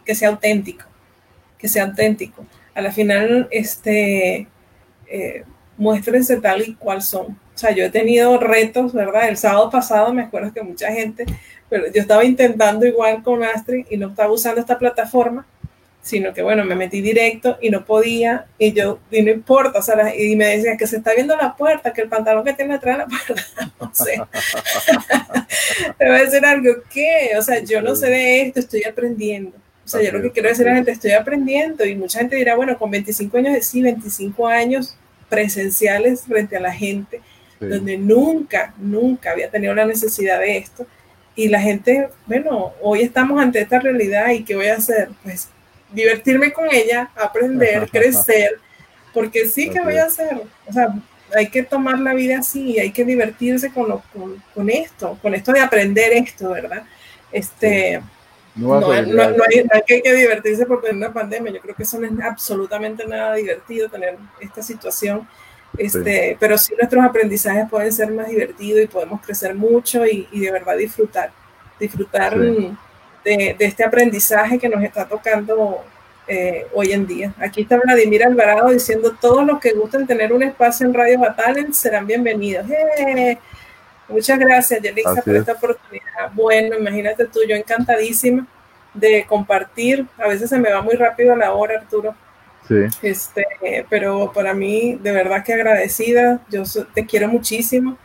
que sea auténtico, que sea auténtico. A la final, este, eh, muéstrense tal y cual son. O sea, yo he tenido retos, ¿verdad? El sábado pasado me acuerdo que mucha gente, pero yo estaba intentando igual con Astrid y no estaba usando esta plataforma sino que bueno, me metí directo y no podía, y yo, y no importa, o sea, y me decían que se está viendo la puerta, que el pantalón que tiene atrás de la puerta, (laughs) no sé. (laughs) Te voy a decir algo, ¿qué? O sea, yo no sé de esto, estoy aprendiendo. O sea, yo lo que quiero decir a la gente, estoy aprendiendo, y mucha gente dirá, bueno, con 25 años, sí, 25 años presenciales frente a la gente, donde nunca, nunca había tenido la necesidad de esto. Y la gente, bueno, hoy estamos ante esta realidad y ¿qué voy a hacer? Pues divertirme con ella, aprender, crecer, porque sí que voy a hacer, o sea, hay que tomar la vida así, hay que divertirse con, lo, con, esto, con esto de aprender esto, ¿verdad? Este, no, no, hay, que, divertirse por tener una pandemia, yo creo que eso no es absolutamente nada divertido tener esta situación, este, pero sí nuestros aprendizajes pueden ser más divertidos y podemos crecer mucho y, de verdad disfrutar, disfrutar de, este aprendizaje que nos está tocando eh, hoy en día. Aquí está Vladimir Alvarado diciendo, todos los que gusten tener un espacio en Radio Batalent serán bienvenidos. ¡Eh! Muchas gracias, Yelixa, por esta oportunidad. Bueno, imagínate tú, yo encantadísima de compartir. A veces se me va muy rápido la hora, Arturo. Sí. Este, pero para mí, de verdad que agradecida. Yo te quiero muchísimo.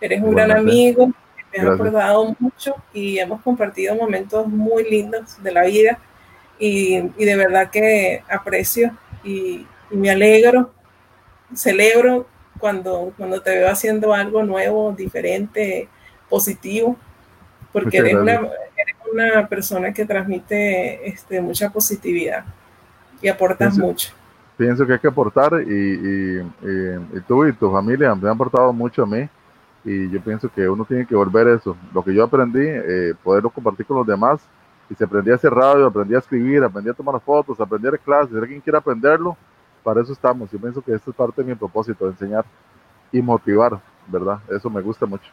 Eres un gran amigo me ha acordado mucho y hemos compartido momentos muy lindos de la vida y, de verdad que aprecio y, me alegro, celebro cuando, cuando te veo haciendo algo nuevo, diferente, positivo, porque eres una, una, persona que transmite este, mucha positividad y aportas mucho. Pienso que hay que aportar y, y tú y tu familia me han aportado mucho a mí y yo pienso que uno tiene que volver eso. Lo que yo aprendí, eh, poderlo compartir con los demás. Y se aprendí a hacer radio, aprendí a escribir, aprendí a tomar fotos, aprendí a clases. Si alguien quiere aprenderlo, para eso estamos. Yo pienso que esto es parte de mi propósito, enseñar y motivar, ¿verdad? Eso me gusta mucho.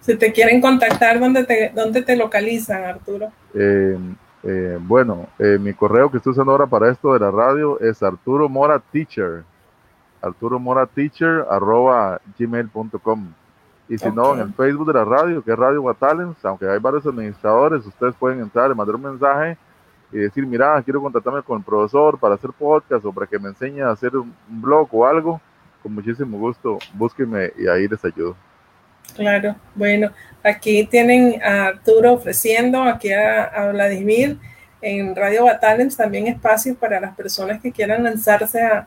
Si te quieren contactar, ¿dónde te, dónde te localizan, Arturo? Eh, eh, bueno, mi correo que estoy usando ahora para esto de la radio es Arturo Mora Teacher. Arturo Mora Teacher arroba gmail.com. Y si no, en el Facebook de la radio, que es Radio Guatalens, aunque hay varios administradores, ustedes pueden entrar y mandar un mensaje y decir, mira, quiero contactarme con el profesor para hacer podcast o para que me enseñe a hacer un, blog o algo. Con muchísimo gusto, búsquenme y ahí les ayudo. Claro, bueno, aquí tienen a Arturo ofreciendo, aquí a, Vladimir en Radio Batalens también espacios para las personas que quieran lanzarse a,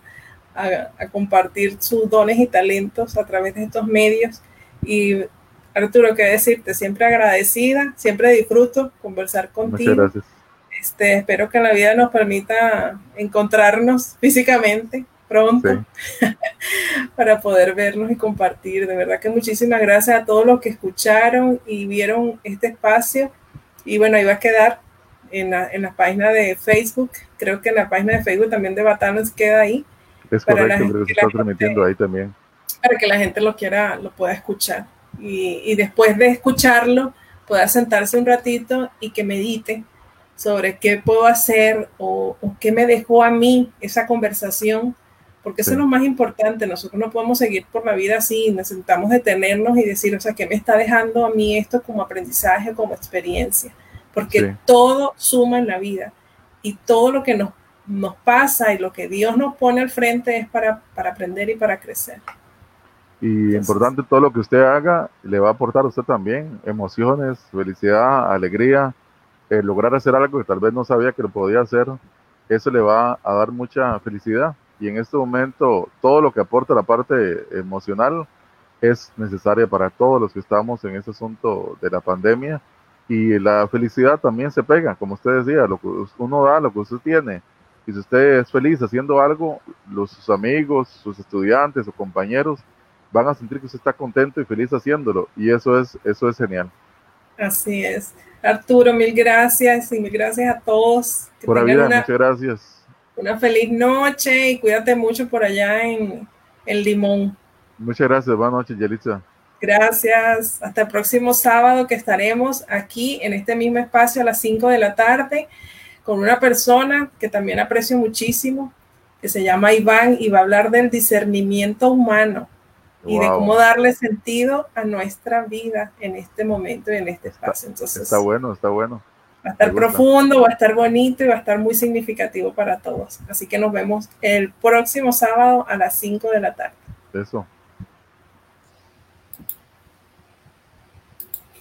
a, compartir sus dones y talentos a través de estos medios. Y Arturo, qué decirte, siempre agradecida, siempre disfruto conversar contigo. Muchas gracias. Este, espero que la vida nos permita encontrarnos (laughs) físicamente pronto (laughs) para poder vernos y compartir. De verdad que muchísimas gracias a todos los que escucharon y vieron este espacio. Y bueno, ahí va a quedar en la, en la página de Facebook. Creo que en la página de Facebook también de Batanos queda ahí. Es correcto, pero se está transmitiendo ahí también para que la gente lo quiera, lo pueda escuchar. Y, después de escucharlo, pueda sentarse un ratito y que medite sobre qué puedo hacer o, qué me dejó a mí esa conversación, porque eso es lo más importante. Nosotros no podemos seguir por la vida así, necesitamos detenernos y decir, o sea, ¿qué me está dejando a mí esto como aprendizaje, como experiencia? Porque todo suma en la vida y todo lo que nos, nos pasa y lo que Dios nos pone al frente es para, para aprender y para crecer. Y importante, todo lo que usted haga le va a aportar a usted también emociones, felicidad, alegría, lograr hacer algo que tal vez no sabía que lo podía hacer. eso le va a dar mucha felicidad. Y en este momento, todo lo que aporta la parte emocional es necesaria para todos los que estamos en ese asunto de la pandemia. Y la felicidad también se pega, como usted decía, lo que uno da, lo que usted tiene. Y si usted es feliz haciendo algo, los, sus amigos, sus estudiantes o compañeros van a sentir que usted está contento y feliz haciéndolo. Y eso es, eso es genial. Así es. Arturo, mil gracias y mil gracias a todos. por vida, muchas gracias. Una feliz noche y cuídate mucho por allá en, el Limón. Muchas gracias. Buenas noches, Yelitza. Gracias. Hasta el próximo sábado que estaremos aquí en este mismo espacio a las 5 de la tarde con una persona que también aprecio muchísimo, que se llama Iván y va a hablar del discernimiento humano y de cómo darle sentido a nuestra vida en este momento y en este espacio. Entonces, está bueno, está bueno. Va a estar profundo, va a estar bonito y va a estar muy significativo para todos. Así que nos vemos el próximo sábado a las 5 de la tarde. Eso.